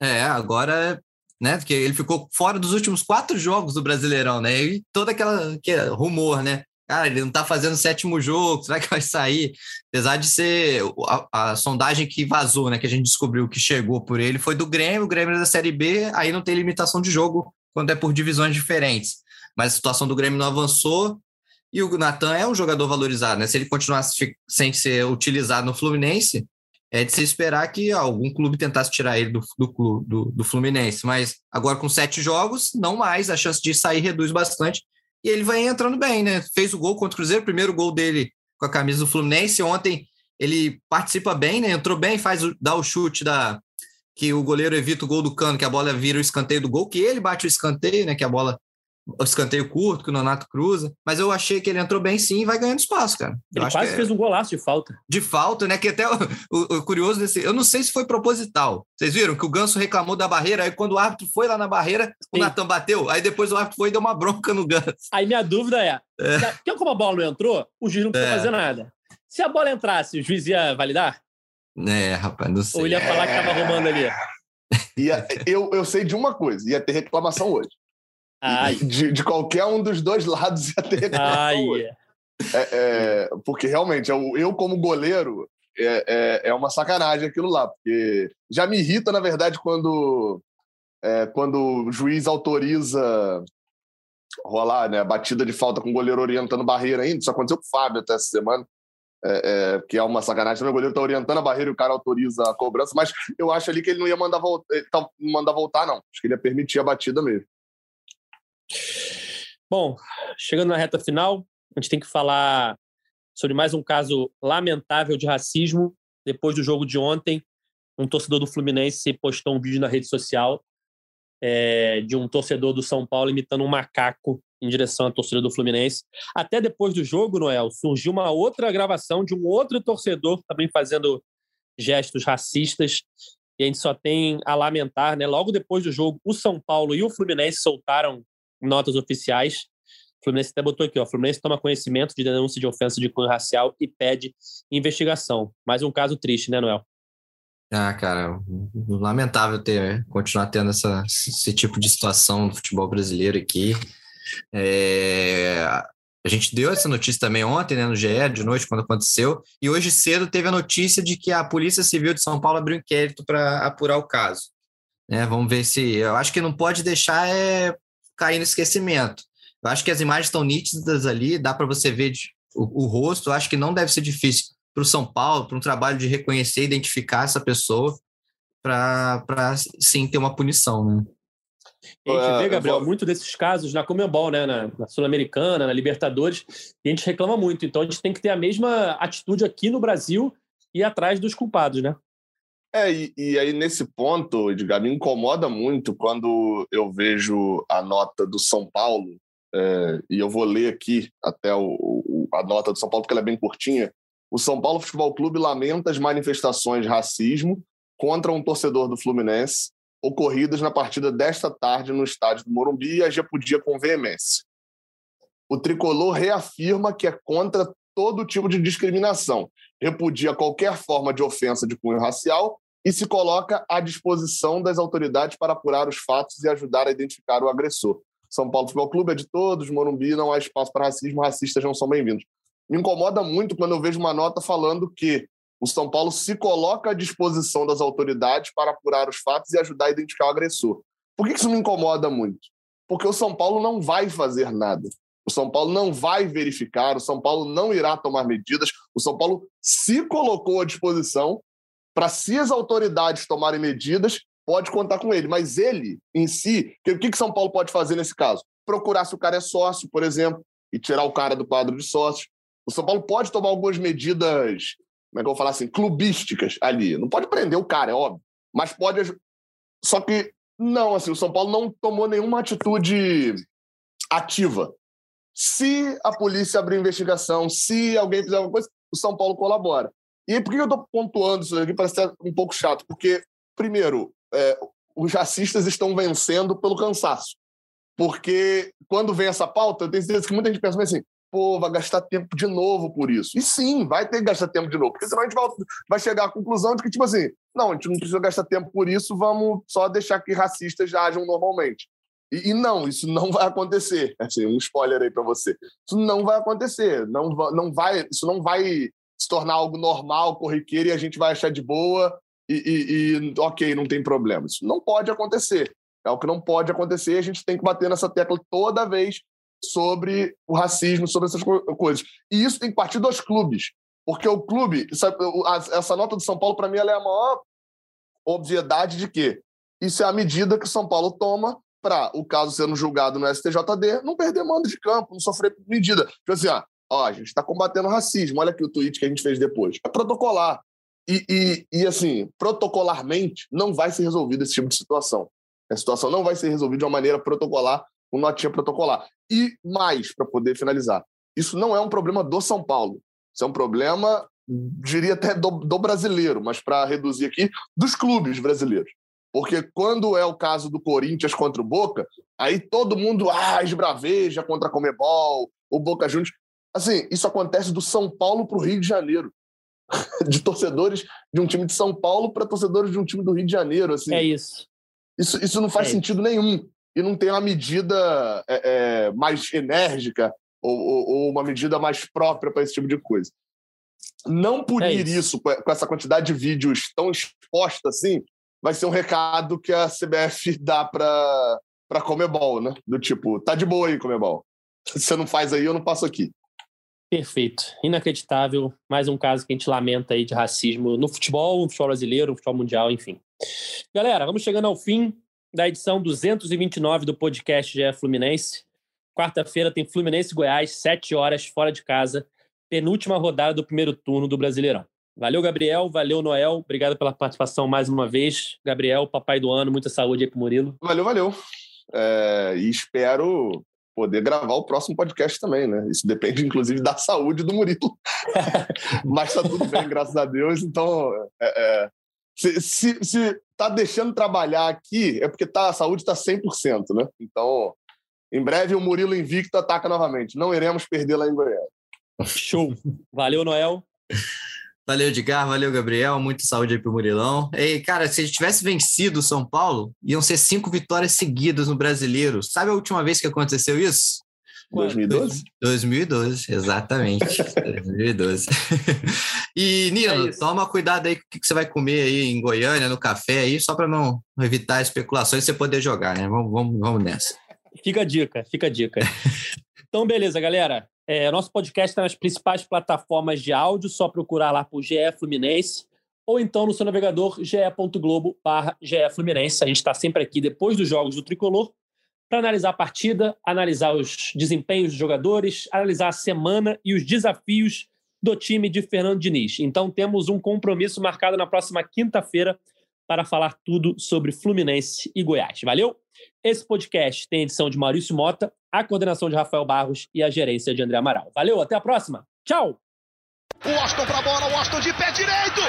É, agora, né, porque ele ficou fora dos últimos quatro jogos do Brasileirão, né? E todo aquela que é rumor, né? cara, ele não tá fazendo o sétimo jogo, será que vai sair? Apesar de ser a, a, sondagem que vazou, né, que a gente descobriu que chegou por ele, foi do Grêmio, o Grêmio é da Série B, aí não tem limitação de jogo quando é por divisões diferentes. Mas a situação do Grêmio não avançou e o Natan é um jogador valorizado, né? Se ele continuar sem ser utilizado no Fluminense, é de se esperar que algum clube tentasse tirar ele do, do, do, do Fluminense. Mas agora com sete jogos, não mais, a chance de sair reduz bastante e ele vai entrando bem, né? Fez o gol contra o Cruzeiro, primeiro gol dele com a camisa do Fluminense. Ontem ele participa bem, né? Entrou bem, faz dá o chute da que o goleiro evita o gol do Cano, que a bola vira o escanteio do gol, que ele bate o escanteio, né? Que a bola o escanteio curto que o Nonato cruza, mas eu achei que ele entrou bem sim e vai ganhando espaço, cara. Ele quase é... fez um golaço de falta. De falta, né? Que até o, o, o, curioso desse. Eu não sei se foi proposital. Vocês viram que o Ganso reclamou da barreira, aí quando o árbitro foi lá na barreira, sim. o Natan bateu, aí depois o árbitro foi e deu uma bronca no Ganso. Aí minha dúvida é: é. Se, como a bola não entrou, o juiz não precisa é. fazer nada. Se a bola entrasse, o juiz ia validar? É, rapaz, não sei. Ou ele ia falar que tava roubando ali? Ia, eu, eu sei de uma coisa, ia ter reclamação hoje. De, de, qualquer um dos dois lados ia ter reclamação. É, é, porque realmente, eu, eu como goleiro, é, é, é, uma sacanagem aquilo lá. Porque já me irrita, na verdade, quando é, quando o juiz autoriza rolar né, a batida de falta com o goleiro orientando barreira ainda. Isso aconteceu com o Fábio até essa semana, é, é, que é uma sacanagem. Também o goleiro está orientando a barreira e o cara autoriza a cobrança, mas eu acho ali que ele não ia mandar, mandar voltar, não. Acho que ele ia permitir a batida mesmo. Bom, chegando na reta final, a gente tem que falar sobre mais um caso lamentável de racismo. Depois do jogo de ontem, um torcedor do Fluminense postou um vídeo na rede social é, de um torcedor do São Paulo imitando um macaco em direção à torcida do Fluminense. Até depois do jogo, Noel, surgiu uma outra gravação de um outro torcedor também fazendo gestos racistas. E a gente só tem a lamentar, né? Logo depois do jogo, o São Paulo e o Fluminense soltaram notas oficiais. O Fluminense até botou aqui, ó. O Fluminense toma conhecimento de denúncia de ofensa de cunho racial e pede investigação. Mais um caso triste, né, Noel? Ah, cara, lamentável ter continuar tendo essa, esse tipo de situação no futebol brasileiro aqui. É, a gente deu essa notícia também ontem, né, no GE, de noite, quando aconteceu, e hoje cedo teve a notícia de que a Polícia Civil de São Paulo abriu um inquérito para apurar o caso. Né, vamos ver se. Eu acho que não pode deixar é, cair no esquecimento. Eu acho que as imagens estão nítidas ali, dá para você ver de, o, o rosto, eu acho que não deve ser difícil para o São Paulo, para um trabalho de reconhecer, identificar essa pessoa, para sim ter uma punição, né? A gente vê, Gabriel, vou... muito desses casos na Comembol, né? Na, na Sul-Americana, na Libertadores, e a gente reclama muito. Então a gente tem que ter a mesma atitude aqui no Brasil e atrás dos culpados, né? É, e, e, aí nesse ponto, Edgar, me incomoda muito quando eu vejo a nota do São Paulo, é, e eu vou ler aqui até o, o, a nota do São Paulo, porque ela é bem curtinha, o São Paulo Futebol Clube lamenta as manifestações de racismo contra um torcedor do Fluminense ocorridas na partida desta tarde no estádio do Morumbi e as repudia com veemência. O tricolor reafirma que é contra todo tipo de discriminação, repudia qualquer forma de ofensa de cunho racial e se coloca à disposição das autoridades para apurar os fatos e ajudar a identificar o agressor. São Paulo Futebol Clube é de todos, Morumbi não há espaço para racismo, racistas não são bem-vindos. Me incomoda muito quando eu vejo uma nota falando que o São Paulo se coloca à disposição das autoridades para apurar os fatos e ajudar a identificar o agressor. Por que isso me incomoda muito? Porque o São Paulo não vai fazer nada. O São Paulo não vai verificar, o São Paulo não irá tomar medidas. O São Paulo se colocou à disposição para, se as autoridades tomarem medidas, pode contar com ele. Mas ele, em si, o que, que São Paulo pode fazer nesse caso? Procurar se o cara é sócio, por exemplo, e tirar o cara do quadro de sócios. O São Paulo pode tomar algumas medidas, como é que eu vou falar assim, clubísticas ali. Não pode prender o cara, é óbvio. Mas pode. Só que não, assim, o São Paulo não tomou nenhuma atitude ativa. Se a polícia abrir investigação, se alguém fizer alguma coisa, o São Paulo colabora. E por que eu estou pontuando isso aqui? Parece ser um pouco chato, porque, primeiro, é, os racistas estão vencendo pelo cansaço. Porque quando vem essa pauta, eu tenho certeza que muita gente pensa assim: pô, vai gastar tempo de novo por isso. E sim, vai ter que gastar tempo de novo, porque senão a gente vai, vai chegar à conclusão de que, tipo assim, não, a gente não precisa gastar tempo por isso, vamos só deixar que racistas já ajam normalmente. E, e não, isso não vai acontecer. Assim, um spoiler aí para você. Isso não vai acontecer. Não, não vai, isso não vai se tornar algo normal, corriqueiro, e a gente vai achar de boa e, e, e ok, não tem problema. Isso não pode acontecer. É o que não pode acontecer. A gente tem que bater nessa tecla toda vez sobre o racismo, sobre essas coisas. E isso tem que partir dos clubes. Porque o clube, essa nota do São Paulo, para mim, ela é a maior obviedade de que isso é a medida que o São Paulo toma para o caso sendo julgado no STJD não perder mando de campo, não sofrer medida. Tipo assim, ó, ó a gente está combatendo racismo, olha aqui o tweet que a gente fez depois. É protocolar. E, e, e, assim, protocolarmente, não vai ser resolvido esse tipo de situação. A situação não vai ser resolvida de uma maneira protocolar, com notinha protocolar. E mais, para poder finalizar, isso não é um problema do São Paulo. Isso é um problema, diria até do, do brasileiro, mas para reduzir aqui, dos clubes brasileiros. Porque quando é o caso do Corinthians contra o Boca, aí todo mundo ah, esbraveja contra a Comebol, o Boca Juniors. Assim, isso acontece do São Paulo para o Rio de Janeiro. de torcedores de um time de São Paulo para torcedores de um time do Rio de Janeiro. Assim. É isso. Isso, isso não faz é sentido isso. nenhum e não tem uma medida é, é, mais enérgica ou, ou, ou, uma medida mais própria para esse tipo de coisa. Não punir é isso, isso com, essa quantidade de vídeos tão exposta assim, vai ser um recado que a CBF dá para para Comebol, né? Do tipo, tá de boa aí, Comebol. Você não faz aí, eu não passo aqui. Perfeito. Inacreditável. Mais um caso que a gente lamenta aí de racismo no futebol, no futebol brasileiro, no futebol mundial, enfim. Galera, vamos chegando ao fim da edição 229 do podcast GE Fluminense. Quarta-feira tem Fluminense Goiás, 7 horas, fora de casa. Penúltima rodada do primeiro turno do Brasileirão. Valeu, Gabriel. Valeu, Noel. Obrigado pela participação mais uma vez. Gabriel, papai do ano, muita saúde aí pro Murilo. Valeu, valeu. É, e espero poder gravar o próximo podcast também, né? Isso depende, inclusive, da saúde do Murilo. Mas tá tudo bem, graças a Deus. Então, é, é, se, se, se tá deixando trabalhar aqui, é porque tá, a saúde está 100%, né? Então, em breve o Murilo invicto ataca novamente. Não iremos perder lá em Goiânia. Show. Valeu, Noel. Valeu, Edgar. Valeu, Gabriel. Muita saúde aí pro Murilão. E, cara, se a gente tivesse vencido o São Paulo, iam ser cinco vitórias seguidas no Brasileiro. Sabe a última vez que aconteceu isso? 2012? 2012, exatamente. 2012. E, Nino, é toma cuidado aí com o que você vai comer aí em Goiânia, no café aí, só para não evitar especulações e você poder jogar, né? Vamos, vamos, vamos nessa. Fica a dica, fica a dica. então, beleza, galera. É, nosso podcast está nas principais plataformas de áudio, só procurar lá por GE Fluminense ou então no seu navegador ge.globo barra Fluminense. A gente está sempre aqui depois dos jogos do Tricolor para analisar a partida, analisar os desempenhos dos jogadores, analisar a semana e os desafios do time de Fernando Diniz. Então temos um compromisso marcado na próxima quinta-feira para falar tudo sobre Fluminense e Goiás. Valeu? Esse podcast tem edição de Maurício Mota, a coordenação de Rafael Barros e a gerência de André Amaral. Valeu, até a próxima. Tchau! O Austin para a bola, o Austin de pé direito!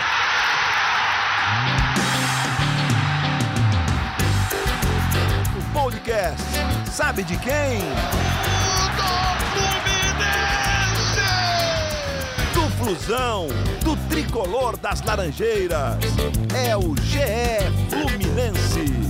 O podcast sabe de quem? Do Fluminense! Do Flusão, do tricolor das Laranjeiras. É o GE Fluminense.